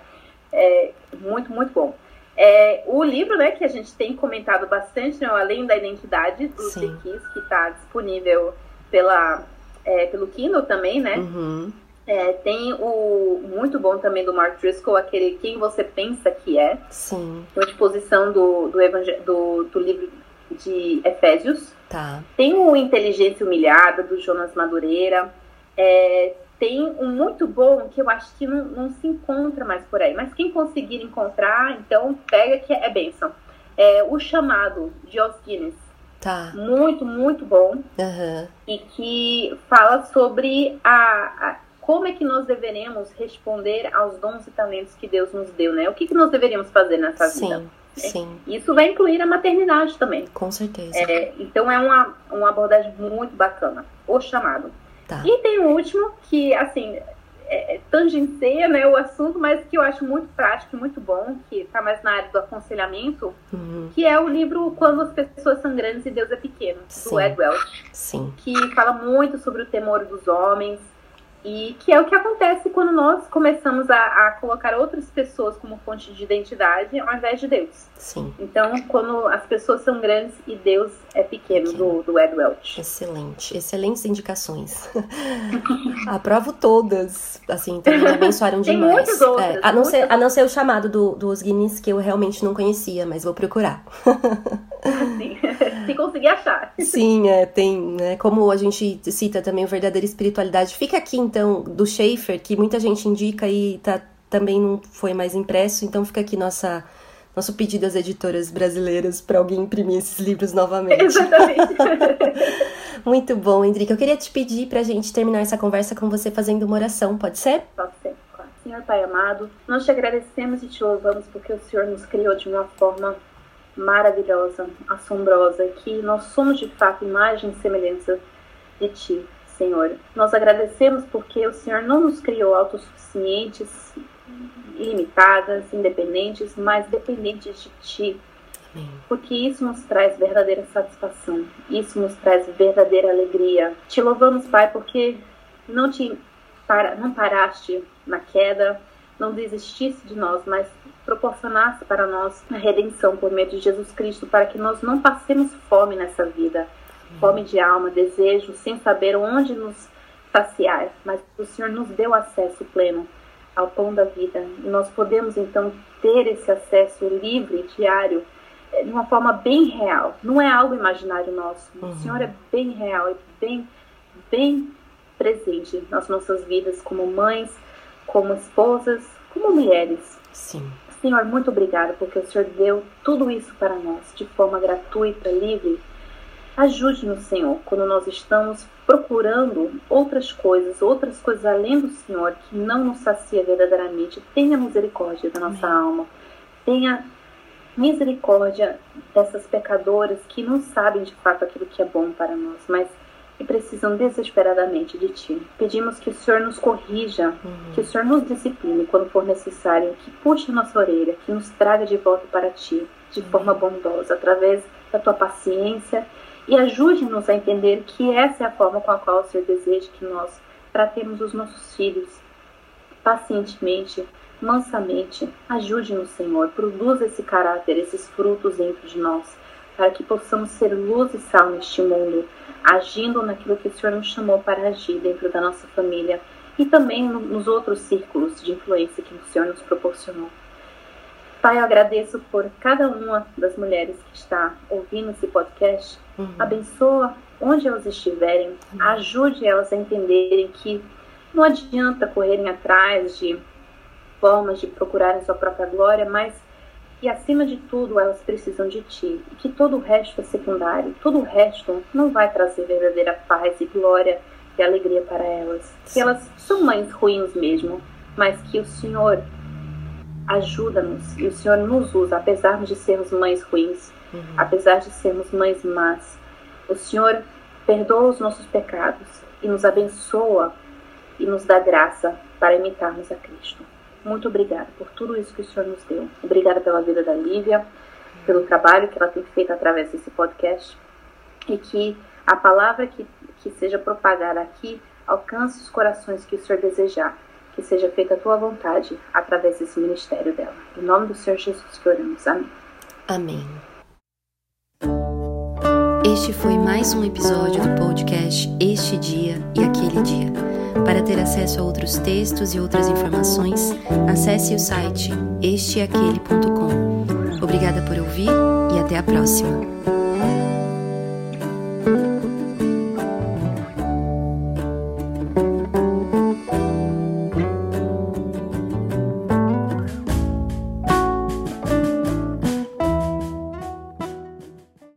É muito, muito bom. É, o livro, né, que a gente tem comentado bastante, né, Além da Identidade, do Sekis, que está disponível pela, é, pelo Kindle também, né? Uhum. É, tem o muito bom também do Mark Driscoll, aquele Quem Você Pensa Que É. Sim. Uma exposição do, do, do, do livro de Efésios. Tá. Tem o Inteligência Humilhada, do Jonas Madureira. É, tem um muito bom que eu acho que não, não, se encontra mais por aí. Mas quem conseguir encontrar, então pega que é benção. É O Chamado, de Os Guinness. Tá. Muito, muito bom. Uhum. E que fala sobre a, a, como é que nós deveremos responder aos dons e talentos que Deus nos deu, né? O que, que nós deveríamos fazer nessa Sim. vida? Sim. Isso vai incluir a maternidade também. Com certeza. É, então é uma, uma abordagem muito bacana. O chamado. Tá. E tem o último, que, assim, é, é, tangencia né, o assunto, mas que eu acho muito prático e muito bom, que está mais na área do aconselhamento, uhum. que é o livro Quando as Pessoas São Grandes e Deus é Pequeno, Sim. do Ed Welch. Sim. Que fala muito sobre o temor dos homens, e que é o que acontece quando nós começamos a, a, colocar outras pessoas como fonte de identidade ao invés de Deus. Sim. Então, quando as pessoas são grandes e Deus é pequeno, do, do Ed Welch. Excelente. Excelentes indicações. Aprovo todas. Assim, também abençoaram Tem demais. muitas outras, é, a, não muitas ser, a não ser o chamado do, dos Guinness, que eu realmente não conhecia, mas vou procurar. Sim. Se conseguir achar. Sim, é, tem, né? Como a gente cita também o Verdadeira Espiritualidade. Fica aqui, então, do Schaefer, que muita gente indica e tá, também não foi mais impresso, então fica aqui nossa, nosso pedido às editoras brasileiras para alguém imprimir esses livros novamente. Exatamente. Muito bom, Henrique. Eu queria te pedir para a gente terminar essa conversa com você fazendo uma oração, pode ser? Pode ser, claro. Senhor Pai amado, nós te agradecemos e te louvamos porque o Senhor nos criou de uma forma maravilhosa, assombrosa, que nós somos de fato imagem e semelhança de Ti, Senhor. Nós agradecemos porque o Senhor não nos criou autossuficientes, ilimitadas, independentes, mas dependentes de Ti. Porque isso nos traz verdadeira satisfação, isso nos traz verdadeira alegria. Te louvamos, Pai, porque não te para, não paraste na queda, não desistisse de nós, mas proporcionasse para nós a redenção por meio de Jesus Cristo, para que nós não passemos fome nessa vida, fome de alma, desejo, sem saber onde nos saciar, mas o Senhor nos deu acesso pleno ao pão da vida, e nós podemos então ter esse acesso livre, diário, eh, de uma forma bem real. Não é algo imaginário nosso. Uhum. O Senhor é bem real, é bem, bem presente nas nossas vidas como mães, como esposas, como mulheres. Sim. Senhor, muito obrigada porque o Senhor deu tudo isso para nós de forma gratuita, livre. Ajude-nos, Senhor, quando nós estamos procurando outras coisas, outras coisas além do Senhor que não nos sacia verdadeiramente. Tenha misericórdia da nossa Amém. alma. Tenha misericórdia dessas pecadoras que não sabem de fato aquilo que é bom para nós, mas que precisam desesperadamente de Ti. Pedimos que o Senhor nos corrija, Uhum. que o Senhor nos discipline quando for necessário, que puxe a nossa orelha, que nos traga de volta para Ti, de forma bondosa, através da Tua paciência, e ajude-nos a entender que essa é a forma com a qual o Senhor deseja que nós tratemos os nossos filhos pacientemente, mansamente. Ajude-nos, Senhor, produza esse caráter, esses frutos dentro de nós, para que possamos ser luz e sal neste mundo, agindo naquilo que o Senhor nos chamou para agir dentro da nossa família e também no- nos outros círculos de influência que o Senhor nos proporcionou. Pai, eu agradeço por cada uma das mulheres que está ouvindo esse podcast. Uhum. Abençoa onde elas estiverem. Ajude elas a entenderem que não adianta correrem atrás de formas de procurarem sua própria glória, mas que acima de tudo elas precisam de ti e que todo o resto é secundário. Todo o resto não vai trazer verdadeira paz e glória e alegria para elas. Que elas são mães ruins mesmo, mas que o Senhor ajuda-nos e o Senhor nos usa, apesar de sermos mães ruins, Uhum. apesar de sermos mães más. O Senhor perdoa os nossos pecados e nos abençoa e nos dá graça para imitarmos a Cristo. Muito obrigada por tudo isso que o Senhor nos deu. Obrigada pela vida da Lívia, pelo trabalho que ela tem feito através desse podcast e que a palavra que, que seja propagada aqui alcance os corações que o Senhor desejar. Que seja feita a tua vontade através desse ministério dela. Em nome do Senhor Jesus que oramos. Amém. Amém. Este foi mais um episódio do podcast Este Dia e Aquele Dia. Para ter acesso a outros textos e outras informações, acesse o site esteaquele.com. Obrigada por ouvir e até a próxima.